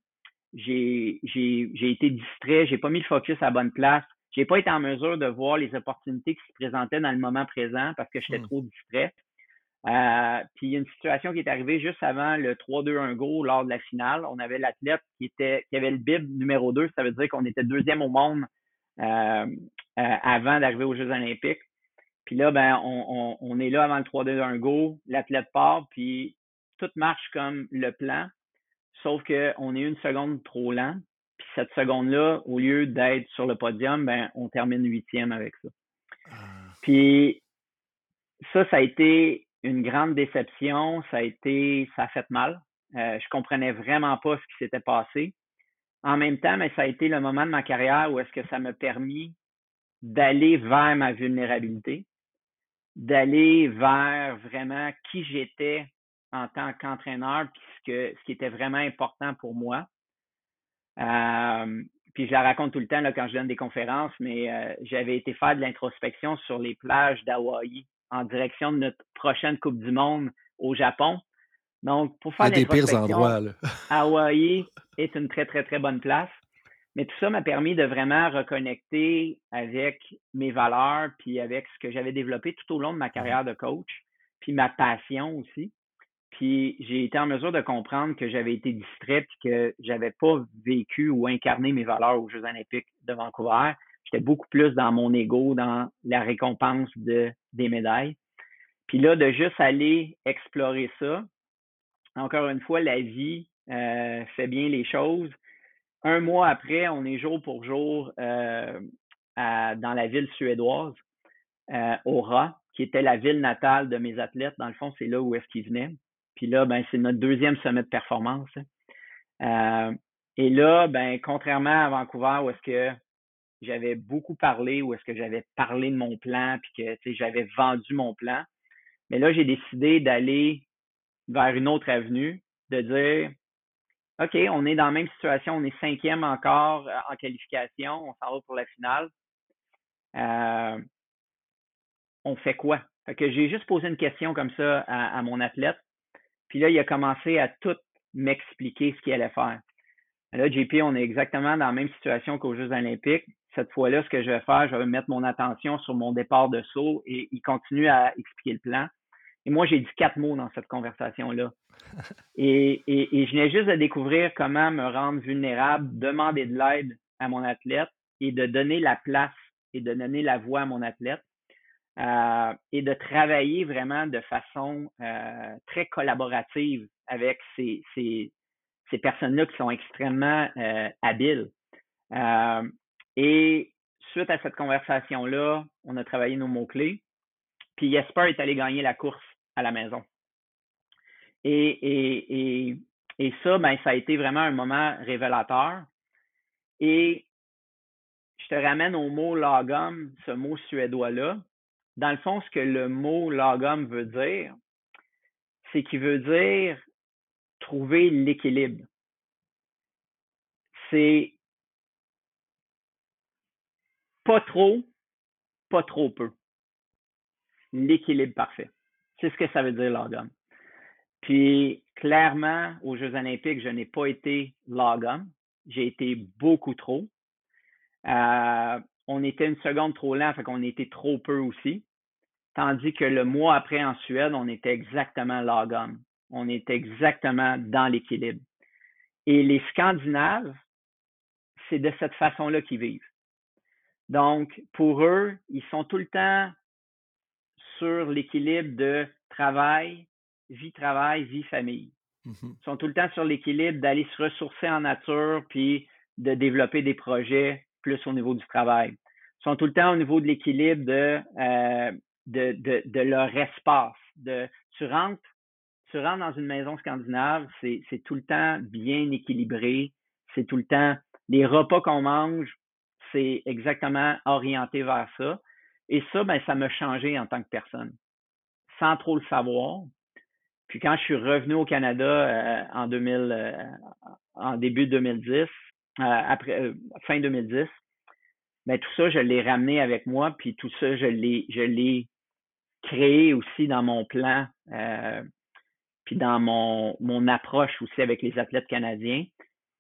J'ai été distrait, j'ai pas mis le focus à la bonne place. J'ai pas été en mesure de voir les opportunités qui se présentaient dans le moment présent parce que j'étais mmh. trop distrait. Euh, puis il y a une situation qui est arrivée juste avant le 3-2-1 go lors de la finale. On avait l'athlète qui était qui avait le bib numéro 2, ça veut dire qu'on était deuxième au monde euh, euh, avant d'arriver aux Jeux olympiques. Puis là, ben, on, on, est là avant le 3-2-1 go, l'athlète part, puis tout marche comme le plan, sauf qu'on est une seconde trop lent. Cette seconde-là, au lieu d'être sur le podium, ben, on termine huitième avec ça. Ah. Puis ça, ça a été une grande déception. Ça a été, ça a fait mal. Euh, je comprenais vraiment pas ce qui s'était passé. En même temps, mais ça a été le moment de ma carrière où est-ce que ça m'a permis d'aller vers ma vulnérabilité d'aller vers vraiment qui j'étais en tant qu'entraîneur, puis ce, que, ce qui était vraiment important pour moi. Puis je la raconte tout le temps là, quand je donne des conférences, mais euh, j'avais été faire de l'introspection sur les plages d'Hawaï en direction de notre prochaine Coupe du Monde au Japon. Donc, pour faire des pires endroits, Hawaï est une très, très, très bonne place. Mais tout ça m'a permis de vraiment reconnecter avec mes valeurs, puis avec ce que j'avais développé tout au long de ma carrière de coach, puis ma passion aussi. Puis j'ai été en mesure de comprendre que j'avais été distrait, puis que j'avais pas vécu ou incarné mes valeurs aux Jeux olympiques de Vancouver. J'étais beaucoup plus dans mon ego, dans la récompense de, des médailles. Puis là, de juste aller explorer ça, encore une fois, la vie euh, fait bien les choses un mois après, on est jour pour jour euh, dans la ville suédoise, euh, Aura, qui était la ville natale de mes athlètes. Dans le fond, c'est là où est-ce qu'ils venaient. Puis là, ben, c'est notre deuxième sommet de performance. Hein. Euh, et là, ben, contrairement à Vancouver, où est-ce que j'avais beaucoup parlé, où est-ce que j'avais parlé de mon plan, puis que j'avais vendu mon plan. Mais là, j'ai décidé d'aller vers une autre avenue, de dire OK, on est dans la même situation, on est cinquième encore euh, en qualification, on s'en va pour la finale. Euh, on fait quoi? Fait que j'ai juste posé une question comme ça à, mon athlète. Puis là, il a commencé à tout m'expliquer ce qu'il allait faire. Là, JP, on est exactement dans la même situation qu'aux Jeux olympiques. Cette fois-là, ce que je vais faire, je vais mettre mon attention sur mon départ de saut et il continue à expliquer le plan. Et moi, j'ai dit quatre mots dans cette conversation-là. Et, et, je venais juste de découvrir comment me rendre vulnérable, demander de l'aide à mon athlète et de donner la place et de donner la voix à mon athlète. Euh, et de travailler vraiment de façon euh, très collaborative avec ces, ces, personnes-là qui sont extrêmement euh, habiles. et suite à cette conversation-là, on a travaillé nos mots-clés. Puis Jesper est allé gagner la course à la maison. Et, et, et, et ça, ben, ça a été vraiment un moment révélateur. Et je te ramène au mot lagom, ce mot suédois-là. Dans le fond, ce que le mot lagom veut dire, c'est qu'il veut dire trouver l'équilibre. C'est pas trop, pas trop peu. l'équilibre parfait. C'est ce que ça veut dire logum. Puis clairement, aux Jeux olympiques, je n'ai pas été logum. J'ai été beaucoup trop. Euh, on était une seconde trop lent, fait qu'on était trop peu aussi. Tandis que le mois après en Suède, on était exactement logum. On était exactement dans l'équilibre. Et les Scandinaves, c'est de cette façon-là qu'ils vivent. Donc, pour eux, ils sont tout le temps sur l'équilibre de travail, vie-travail, vie-famille. Mm-hmm. Ils sont tout le temps sur l'équilibre d'aller se ressourcer en nature puis de développer des projets plus au niveau du travail. Ils sont tout le temps au niveau de l'équilibre de, euh, de, de, leur espace. De, tu rentres, tu rentres dans une maison scandinave, c'est tout le temps bien équilibré. C'est tout le temps, les repas qu'on mange, c'est exactement orienté vers ça. Et ça, ben, ça m'a changé en tant que personne, sans trop le savoir. Puis quand je suis revenu au Canada euh, en 2000, euh, en début 2010, euh, après fin 2010, ben tout ça, je l'ai ramené avec moi, puis tout ça, je l'ai, je l'ai créé aussi dans mon plan, puis dans mon, mon approche aussi avec les athlètes canadiens.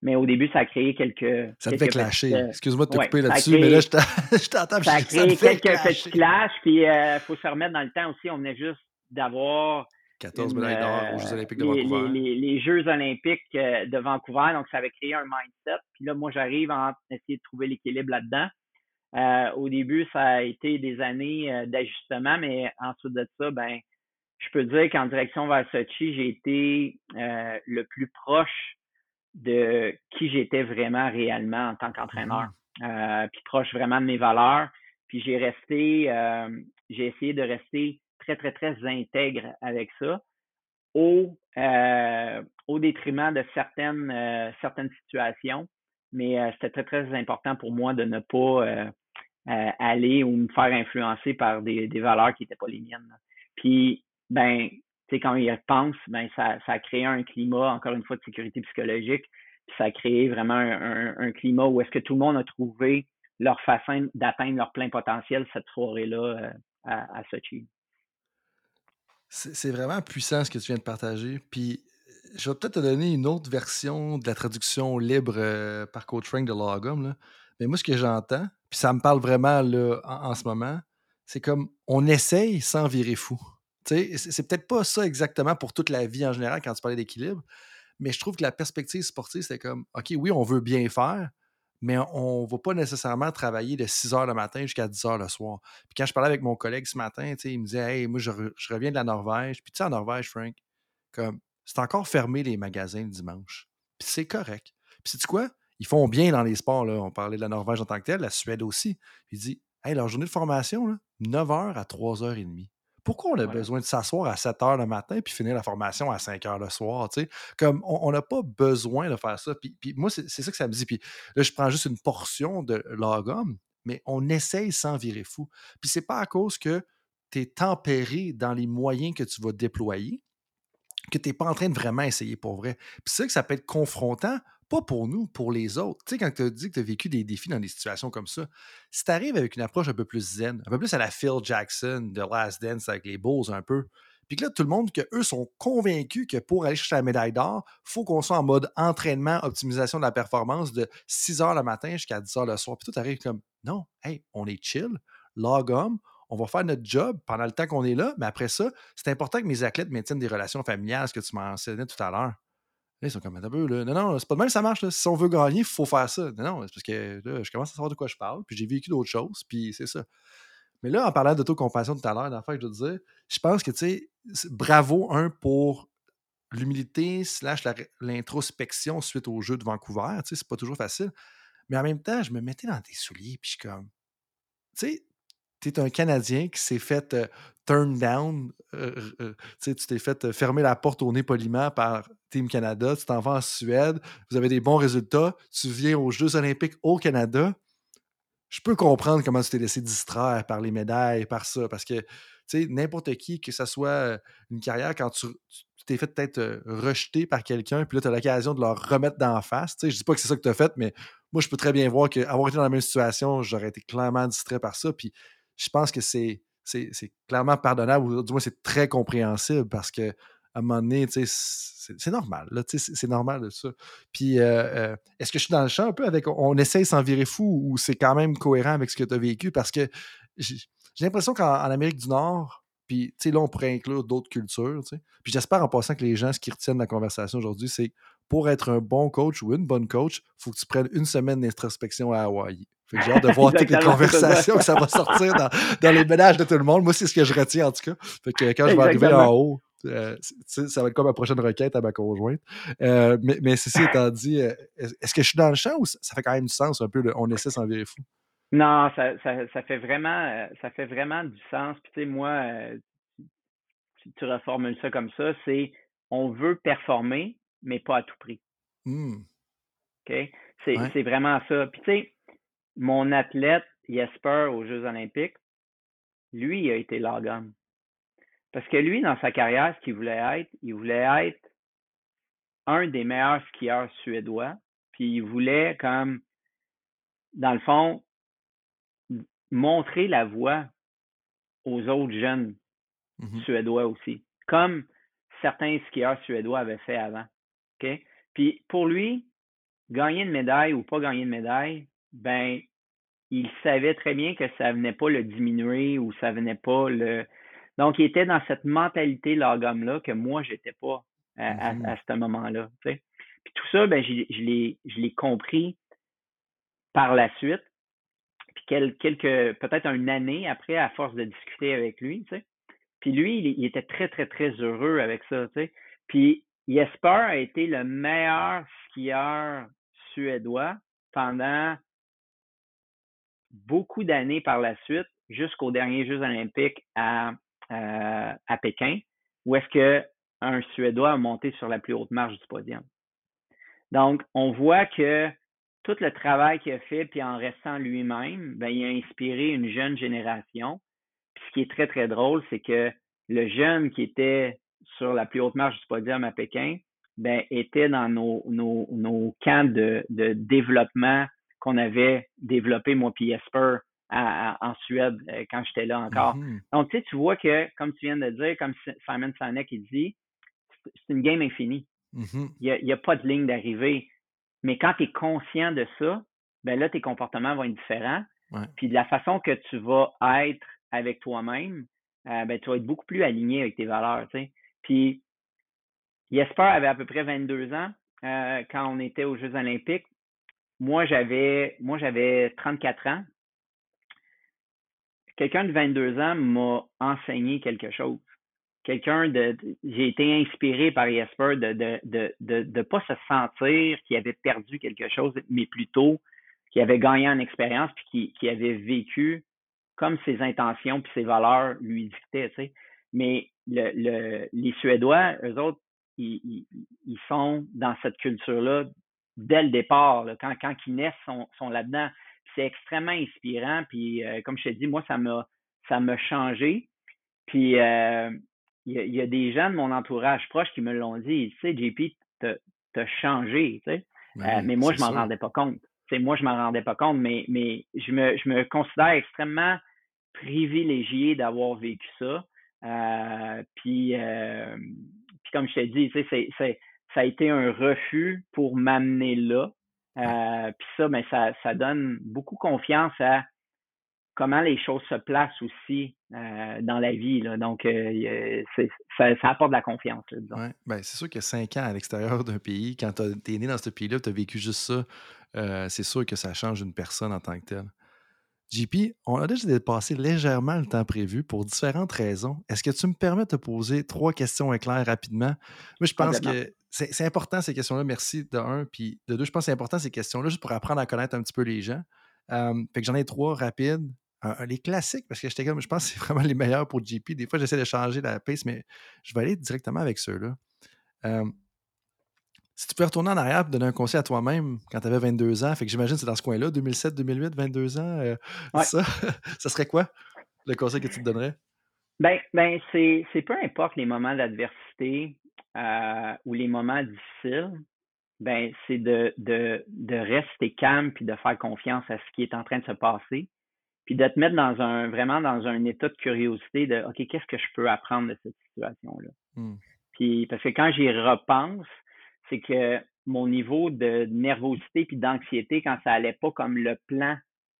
Mais au début, ça a créé quelques. Ça te fait clasher. Excuse-moi de te couper là-dessus, mais là, je t'entends. Ça a créé quelques petits clashs, puis il faut se remettre dans le temps aussi. On venait juste d'avoir 14 médailles d'or aux Jeux olympiques de Vancouver. Les, Jeux olympiques euh, de Vancouver, donc ça avait créé un mindset. Puis là, moi, j'arrive à essayer de trouver l'équilibre là-dedans. Euh, au début, ça a été des années euh, d'ajustement, mais ensuite de ça, ben, je peux dire qu'en direction vers Sochi, j'ai été le plus proche de qui j'étais vraiment réellement en tant qu'entraîneur. Mm-hmm. puis proche vraiment de mes valeurs. Puis j'ai resté, j'ai essayé de rester très, très, très intègre avec ça au, euh, au détriment de certaines, euh, certaines situations. Mais euh, c'était très, très important pour moi de ne pas aller ou me faire influencer par des, des valeurs qui n'étaient pas les miennes. Puis, ben, tu sais, quand il repense, ben, ça, ça a créé un climat, encore une fois, de sécurité psychologique. Puis ça a créé vraiment un, climat où est-ce que tout le monde a trouvé leur façon d'atteindre leur plein potentiel cette soirée-là à, à Sochi. C'est vraiment puissant ce que tu viens de partager. Puis je vais peut-être te donner une autre version de la traduction libre euh, par Coach Frank de Logum. Mais moi, ce que j'entends, puis ça me parle vraiment là, en, ce moment, c'est comme on essaye sans virer fou. C'est peut-être pas ça exactement pour toute la vie en général quand tu parlais d'équilibre, mais je trouve que la perspective sportive, c'est comme OK, oui, on veut bien faire, mais on ne va pas nécessairement travailler de 6 heures le matin jusqu'à 10 heures le soir. Puis quand je parlais avec mon collègue ce matin, il me disait Hey, moi, je, reviens de la Norvège. Puis tu sais, en Norvège, Frank, c'est encore fermé les magasins le dimanche. Puis c'est correct. Puis sais-tu quoi? Ils font bien dans les sports. Là. On parlait de la Norvège en tant que telle, la Suède aussi. Puis il dit Hey, leur journée de formation, là, 9 h à 3h30. Pourquoi on a besoin de s'asseoir à 7 heures le matin puis finir la formation à 5 heures le soir? Comme on n'a pas besoin de faire ça. Puis, moi, c'est ça que ça me dit. Puis là, je prends juste une portion de logum, mais on essaye sans virer fou. Puis c'est pas à cause que tu es tempéré dans les moyens que tu vas déployer que tu n'es pas en train de vraiment essayer pour vrai. Puis c'est ça que ça peut être confrontant pas pour nous, pour les autres. Tu sais, quand tu as dit que tu as vécu des défis dans des situations comme ça, si tu arrives avec une approche un peu plus zen, un peu plus à la Phil Jackson de Last Dance avec les Bulls un peu, puis que là, tout le monde, que eux sont convaincus que pour aller chercher la médaille d'or, faut qu'on soit en mode entraînement, optimisation de la performance de 6 h le matin jusqu'à 10 h le soir. Puis tout arrive comme, non, hey, on est chill, log on, on va faire notre job pendant le temps qu'on est là, mais après ça, c'est important que mes athlètes maintiennent des relations familiales, ce que tu mentionnais tout à l'heure ils sont comme un peu, là. Non, non, c'est pas de même ça marche. Si on veut gagner, il faut faire ça. Non, non, c'est parce que là, je commence à savoir de quoi je parle, puis j'ai vécu d'autres choses, puis c'est ça. Mais là, en parlant d'autocompassion tout à l'heure, fait, je veux dire, je pense que, tu sais, bravo, un, pour l'humilité slash l'introspection suite au jeu de Vancouver. Tu sais, c'est pas toujours facile. Mais en même temps, je me mettais dans tes souliers, puis je suis comme, tu sais, tu es un Canadien qui s'est fait euh, turn down, euh, euh, tu t'es fait fermer la porte au nez poliment par Team Canada, tu t'en vas en Suède, vous avez des bons résultats, tu viens aux Jeux olympiques au Canada. Je peux comprendre comment tu t'es laissé distraire par les médailles, par ça, parce que n'importe qui, que ce soit une carrière, quand tu t'es fait peut-être rejeter par quelqu'un, puis là, tu as l'occasion de leur remettre d'en face. Je dis pas que c'est ça que tu as fait, mais moi, je peux très bien voir qu'avoir été dans la même situation, j'aurais été clairement distrait par ça. Puis je pense que c'est c'est clairement pardonnable, ou du moins c'est très compréhensible parce que à un moment donné, c'est normal. C'est normal de ça. Puis, euh, euh, est-ce que je suis dans le champ un peu avec on essaye s'en virer fou ou c'est quand même cohérent avec ce que tu as vécu? Parce que j'ai l'impression qu'en Amérique du Nord, puis là, on pourrait inclure d'autres cultures. Puis j'espère en passant que les gens, ce qui retiennent la conversation aujourd'hui, c'est pour être un bon coach ou une bonne coach, il faut que tu prennes une semaine d'introspection à Hawaï. Fait que j'ai hâte de voir toutes les conversations que ça va sortir dans, dans, les ménages de tout le monde. Moi, c'est ce que je retiens en tout cas. Fait que quand je vais arriver en haut, euh, ça va être comme ma prochaine requête à ma conjointe. Euh, mais, mais ceci étant dit, euh, est-ce que je suis dans le champ ou ça fait quand même du sens un peu, on essaie sans virer fou? Non, ça, ça, fait vraiment ça fait vraiment du sens. Puis tu sais, moi, tu, tu reformules ça comme ça, c'est on veut performer, mais pas à tout prix. Mmh. OK? C'est vraiment ça. Puis tu sais, mon athlète Jesper aux Jeux olympiques, lui, il a été Logan. Parce que lui, dans sa carrière, ce qu'il voulait être, il voulait être un des meilleurs skieurs suédois. Puis il voulait, comme, dans le fond, montrer la voie aux autres jeunes mmh suédois aussi. Comme certains skieurs suédois avaient fait avant. OK? Puis pour lui, gagner une médaille ou pas gagner une médaille, ben, il savait très bien que ça venait pas le diminuer ou ça venait pas le, donc, il était dans cette mentalité là que moi, j'étais pas à, mm-hmm. ce moment-là. Puis tout ça, ben, je, je l'ai compris par la suite. Puis quelques, peut-être une année après, à force de discuter avec lui, tu sais? Puis lui, il, était très, très, très heureux avec ça, tu sais? Puis Jesper a été le meilleur skieur suédois pendant beaucoup d'années par la suite, jusqu'aux derniers Jeux olympiques à, euh, à Pékin, où est-ce qu'un Suédois a monté sur la plus haute marche du podium. Donc, on voit que tout le travail qu'il a fait, puis en restant lui-même, ben, il a inspiré une jeune génération. Puis ce qui est très, très drôle, c'est que le jeune qui était sur la plus haute marche du podium à Pékin, ben, était dans nos, nos, nos camps de, de développement qu'on avait développé, moi puis Jesper, en Suède euh, quand j'étais là encore. Mm-hmm. Donc, tu sais, tu vois que, comme tu viens de dire, comme Simon Sinek il dit, c'est une game infinie. Mm-hmm. Il n'y a, pas de ligne d'arrivée. Mais quand tu es conscient de ça, ben là, tes comportements vont être différents. Puis de la façon que tu vas être avec toi-même, euh, ben, tu vas être beaucoup plus aligné avec tes valeurs. Tu sais. Puis Jesper avait à peu près 22 ans euh, quand on était aux Jeux olympiques. Moi, j'avais moi j'avais 34 ans quelqu'un de 22 ans m'a enseigné quelque chose. Quelqu'un de, j'ai été inspiré par Jesper de de de de, de pas se sentir qu'il avait perdu quelque chose, mais plutôt qu'il avait gagné en expérience puis qu'il avait vécu comme ses intentions puis ses valeurs lui dictaient, tu sais. Mais le, le, les Suédois, eux autres, ils, ils, sont dans cette culture-là dès le départ. Là, quand, quand ils naissent, sont, sont là-dedans c'est extrêmement inspirant. Puis, euh, comme je te dis, moi, ça m'a ça m'a changé. Puis, euh, il y, a des gens de mon entourage proche qui me l'ont dit. Tu sais, JP, t'as changé, tu sais. Euh, mais moi, je m'en rendais pas compte. Tu sais, moi, je m'en rendais pas compte, mais, mais je, me, je me considère extrêmement privilégié d'avoir vécu ça. Puis, puis, comme je te dis, tu sais, c'est, ça a été un refus pour m'amener là. Euh, puis ça, ben, ça, ça donne beaucoup confiance à comment les choses se placent aussi euh, dans la vie. Là. Donc, euh, ça, ça, apporte de la confiance. Là, ben, c'est sûr que cinq ans à l'extérieur d'un pays, quand tu es né dans ce pays-là, tu as vécu juste ça, c'est sûr que ça change une personne en tant que telle. JP, on a déjà dépassé légèrement le temps prévu pour différentes raisons. Est-ce que tu me permets de te poser trois questions éclairs rapidement? Moi, je pense que c'est important ces questions-là, merci de un. Puis de deux, je pense que c'est important ces questions-là, juste pour apprendre à connaître un petit peu les gens. fait que j'en ai trois rapides. les classiques, parce que j'étais comme, je pense que c'est vraiment les meilleurs pour JP. Des fois, j'essaie de changer la pace, mais je vais aller directement avec ceux-là. Si tu peux retourner en arrière et donner un conseil à toi-même quand tu avais 22 ans, fait que j'imagine que c'est dans ce coin-là, 2007, 2008, 22 ans, euh, ça, ça serait quoi le conseil que tu te donnerais? Ben, ben c'est peu importe les moments d'adversité, euh, ou les moments difficiles, ben, c'est de, de, de rester calme puis de faire confiance à ce qui est en train de se passer. puis de te mettre dans un vraiment dans un état de curiosité de OK, qu'est-ce que je peux apprendre de cette situation-là? Hmm. Puis parce que quand j'y repense, c'est que mon niveau de nervosité puis d'anxiété, quand ça allait pas comme le plan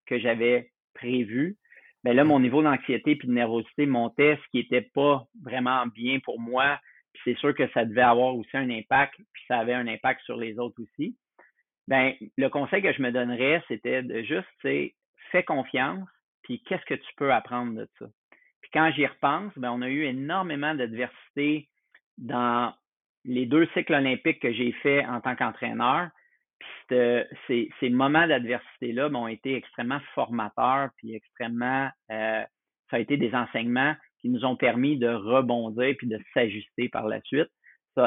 que j'avais prévu, ben là, mon niveau d'anxiété puis de nervosité montait, ce qui était pas vraiment bien pour moi. Puis c'est sûr que ça devait avoir aussi un impact, puis ça avait un impact sur les autres aussi. Ben, le conseil que je me donnerais, c'était de juste, tu fais confiance, puis qu'est-ce que tu peux apprendre de ça? Puis quand j'y repense, ben, on a eu énormément d'adversité dans les deux cycles olympiques que j'ai fait en tant qu'entraîneur. Puis ces, ces moments d'adversité-là m'ont été extrêmement formateurs, puis extrêmement, euh, ça a été des enseignements qui nous ont permis de rebondir puis de s'ajuster par la suite.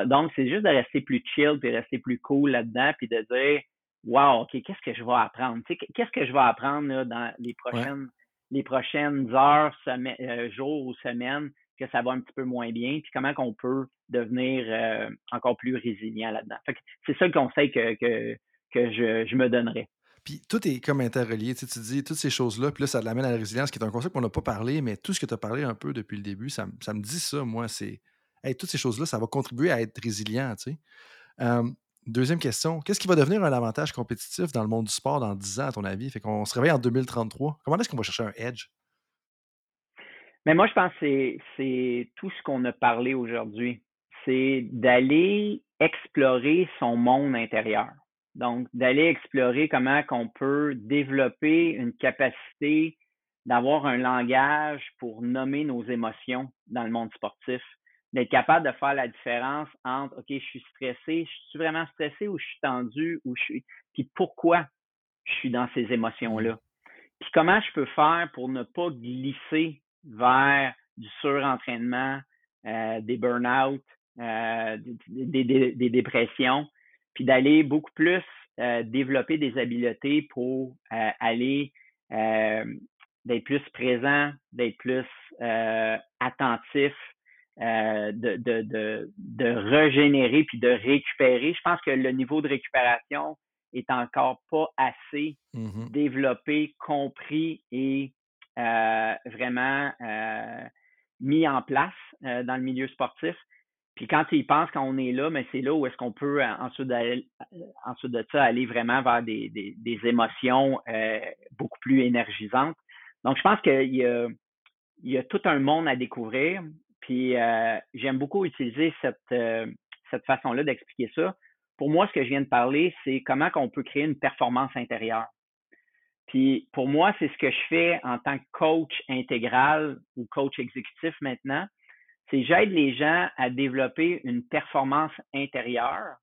donc, c'est juste de rester plus chill puis rester plus cool là-dedans puis de dire Wow, OK, qu'est-ce que je vais apprendre? Qu'est-ce que je vais apprendre dans les prochaines, les prochaines heures, semaines, euh, jours ou semaines? Que ça va un petit peu moins bien, puis comment qu'on peut devenir euh, encore plus résilient là-dedans. C'est ça le conseil que, que, que je, je, me donnerais. Puis tout est comme interrelié. Tu, sais, tu dis toutes ces choses-là, puis là, ça l'amène à la résilience, qui est un concept qu'on n'a pas parlé, mais tout ce que tu as parlé un peu depuis le début, ça, ça me dit ça, moi, c'est. Toutes ces choses-là, ça va contribuer à être résilient, tu sais. Deuxième question, qu'est-ce qui va devenir un avantage compétitif dans le monde du sport dans 10 ans, à ton avis? Fait qu'on se réveille en 2033. Comment est-ce qu'on va chercher un edge? Mais moi, je pense que c'est tout ce qu'on a parlé aujourd'hui. C'est d'aller explorer son monde intérieur. Donc, d'aller explorer comment qu'on peut développer une capacité d'avoir un langage pour nommer nos émotions dans le monde sportif d'être capable de faire la différence entre OK, je suis stressé, je suis vraiment stressé ou je suis tendu ou je suis. Puis pourquoi je suis dans ces émotions-là? Mmh. Puis comment je peux faire pour ne pas glisser vers du surentraînement, euh, des burn-out, euh, des, des, dépressions, puis d'aller beaucoup plus euh, développer des habiletés pour aller d'être plus présent, d'être plus attentif, de, de, de, de, régénérer puis de récupérer. Je pense que le niveau de récupération est encore pas assez mm-hmm. développé, compris et vraiment euh, mis en place dans le milieu sportif. Puis quand tu y penses, quand on est là, mais c'est là où est-ce qu'on peut ensuite, de ça aller vraiment vers des, des, émotions beaucoup plus énergisantes. Donc, je pense qu'il y a, tout un monde à découvrir. Puis euh, j'aime beaucoup utiliser cette, euh, cette façon-là d'expliquer ça. Pour moi, ce que je viens de parler, c'est comment on peut créer une performance intérieure. Puis pour moi, c'est ce que je fais en tant que coach intégral ou coach exécutif maintenant. C'est j'aide les gens à développer une performance intérieure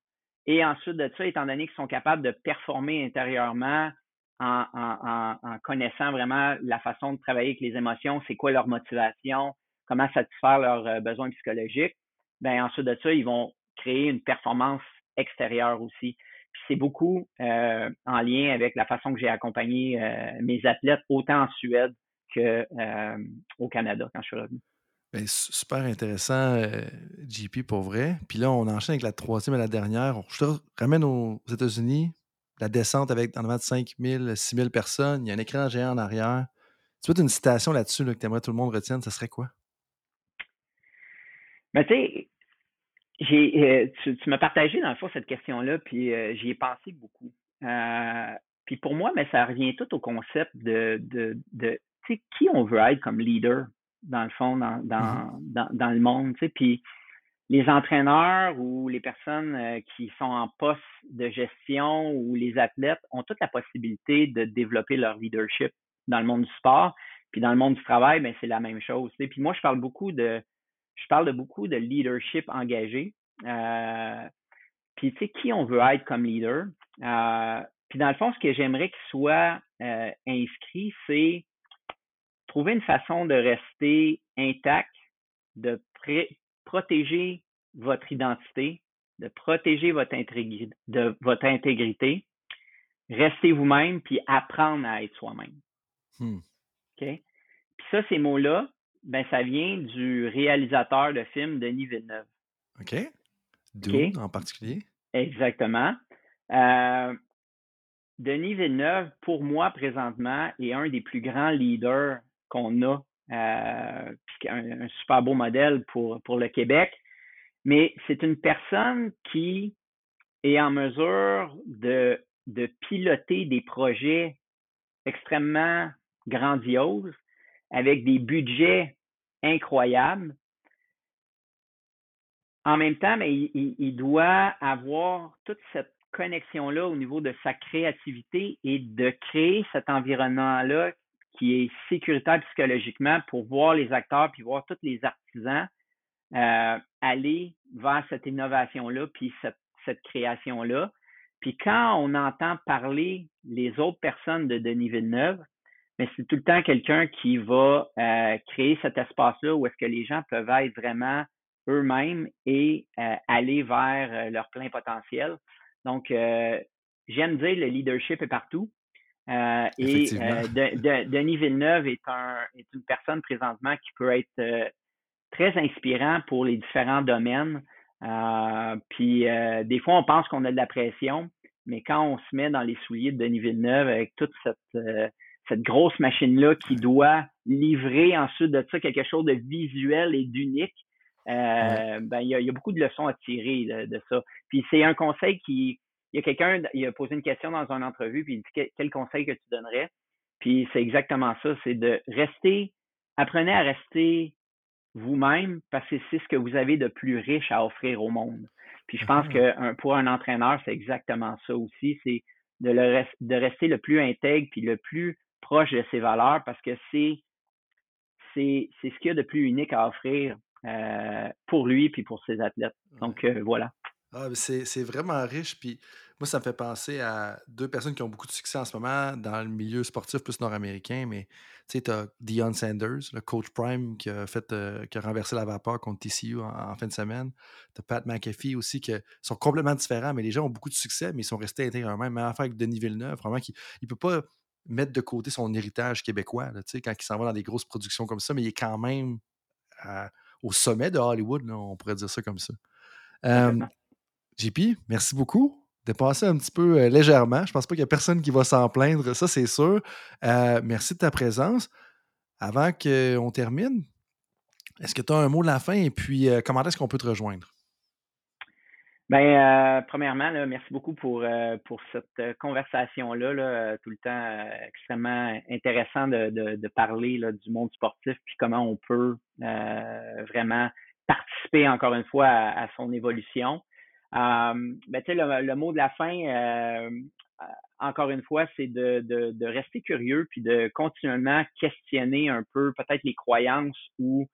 et ensuite de ça, étant donné qu'ils sont capables de performer intérieurement en, en, connaissant vraiment la façon de travailler avec les émotions, c'est quoi leur motivation, comment satisfaire leurs euh, besoins psychologiques, ben ensuite de ça, ils vont créer une performance extérieure aussi. C'est beaucoup euh, en lien avec la façon que j'ai accompagné euh, mes athlètes, autant en Suède qu'au Canada quand je suis revenu. Ben, super intéressant, JP, pour vrai. Puis là, on enchaîne avec la troisième et la dernière. Je te ramène aux États-Unis, la descente avec en avant de 5 000, 6 000 personnes. Il y a un écran géant en arrière. Tu veux une citation là-dessus que tu aimerais que tout le monde retienne, ce serait quoi? Mais tu sais, j'ai, euh, tu, m'as partagé dans le fond cette question-là, puis euh, j'y ai pensé beaucoup. Euh, puis pour moi, mais ça revient tout au concept de, de, de tu sais, qui on veut être comme leader, dans le fond, dans, dans, mm-hmm. dans, dans le monde, tu sais, puis les entraîneurs ou les personnes qui sont en poste de gestion ou les athlètes ont toute la possibilité de développer leur leadership dans le monde du sport. Puis dans le monde du travail, ben, c'est la même chose. Tu sais. Puis moi, je parle beaucoup de je parle de beaucoup de leadership engagé. Euh, puis, tu sais, qui on veut être comme leader? Euh, puis, dans le fond, ce que j'aimerais qu'il soit euh, inscrit, c'est trouver une façon de rester intact, de protéger votre identité, de protéger votre, intégrité, de votre intégrité, rester vous-même, puis apprendre à être soi-même. Hmm. OK? Puis ça, ces mots-là, ben, ça vient du réalisateur de film Denis Villeneuve. OK. D'où en particulier? Exactement. Euh, Denis Villeneuve, pour moi, présentement, est un des plus grands leaders qu'on a, euh, un, un, super beau modèle pour, pour le Québec. Mais c'est une personne qui est en mesure de, de piloter des projets extrêmement grandioses avec des budgets incroyables. En même temps, mais il, doit avoir toute cette connexion-là au niveau de sa créativité et de créer cet environnement-là qui est sécuritaire psychologiquement pour voir les acteurs puis voir tous les artisans euh, aller vers cette innovation-là puis cette, cette création-là. Puis quand on entend parler les autres personnes de Denis Villeneuve, mais c'est tout le temps quelqu'un qui va euh, créer cet espace-là où est-ce que les gens peuvent être vraiment eux-mêmes et euh, aller vers leur plein potentiel. Donc, euh, j'aime dire le leadership est partout. Euh, et euh, Denis Villeneuve est, un, est une personne présentement qui peut être très inspirant pour les différents domaines. puis des fois, on pense qu'on a de la pression, mais quand on se met dans les souliers de Denis Villeneuve avec toute cette, cette grosse machine-là qui doit livrer ensuite de ça quelque chose de visuel et d'unique, euh, ben, il y, a, y, a, beaucoup de leçons à tirer de, de ça. Puis c'est un conseil qui, il y a quelqu'un, il a posé une question dans une entrevue, puis il dit quel conseil que tu donnerais. Puis c'est exactement ça, c'est de rester, apprenez à rester vous-même parce que c'est ce que vous avez de plus riche à offrir au monde. Puis je pense que pour un entraîneur, c'est exactement ça aussi, c'est de, le, de rester le plus intègre puis le plus proche de ses valeurs parce que c'est c'est ce qu'il y a de plus unique à offrir euh, pour lui puis pour ses athlètes. Donc euh, voilà. Ah, c'est vraiment riche. Puis moi, ça me fait penser à deux personnes qui ont beaucoup de succès en ce moment dans le milieu sportif plus nord-américain. Mais tu sais, tu as Dion Sanders, le coach prime qui a, fait, euh, qui a renversé la vapeur contre TCU en, fin de semaine. Tu as Pat McAfee aussi, qui sont complètement différents, mais les gens ont beaucoup de succès, mais ils sont restés intègres Même affaire avec Denis Villeneuve, vraiment, qui ne peut pas mettre de côté son héritage québécois là, quand il s'en va dans des grosses productions comme ça, mais il est quand même au sommet de Hollywood, on pourrait dire ça comme ça. JP, merci beaucoup de passer un petit peu euh, légèrement. Je pense pas qu'il y a personne qui va s'en plaindre, ça c'est sûr. Euh, merci de ta présence. Avant qu'on termine, est-ce que tu as un mot de la fin? Et puis euh, comment est-ce qu'on peut te rejoindre? Bien, premièrement, merci beaucoup pour, pour cette conversation-là, tout le temps extrêmement intéressant de, parler du monde sportif puis comment on peut vraiment participer encore une fois à son évolution. Euh, ben, le, le, mot de la fin, euh, encore une fois, c'est de, de, de, rester curieux puis de continuellement questionner un peu peut-être les croyances ou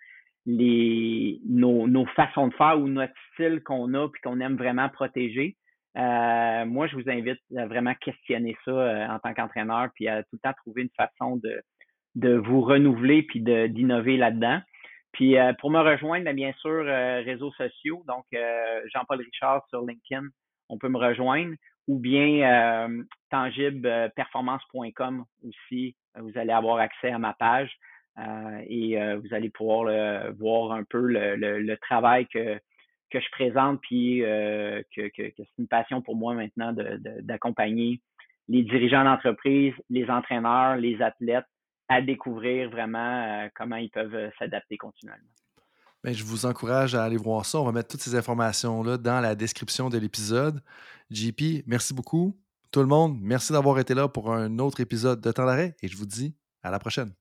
les nos, nos façons de faire ou notre style qu'on a puis qu'on aime vraiment protéger. Euh, moi, je vous invite à vraiment questionner ça euh, en tant qu'entraîneur puis à tout le temps trouver une façon de, de vous renouveler puis d'innover là-dedans. Puis euh, pour me rejoindre, ben, bien sûr, euh, réseaux sociaux, donc euh, Jean-Paul Richard sur LinkedIn, on peut me rejoindre, ou bien tangibleperformance.com aussi, vous allez avoir accès à ma page et vous allez pouvoir voir un peu le, travail que, que je présente, puis que, que, c'est une passion pour moi maintenant d'accompagner les dirigeants d'entreprise, les entraîneurs, les athlètes à découvrir vraiment euh, comment ils peuvent euh, s'adapter continuellement. Bien, je vous encourage à aller voir ça. On va mettre toutes ces informations-là dans la description de l'épisode. JP, merci beaucoup. Tout le monde, merci d'avoir été là pour un autre épisode de Temps d'arrêt et je vous dis à la prochaine.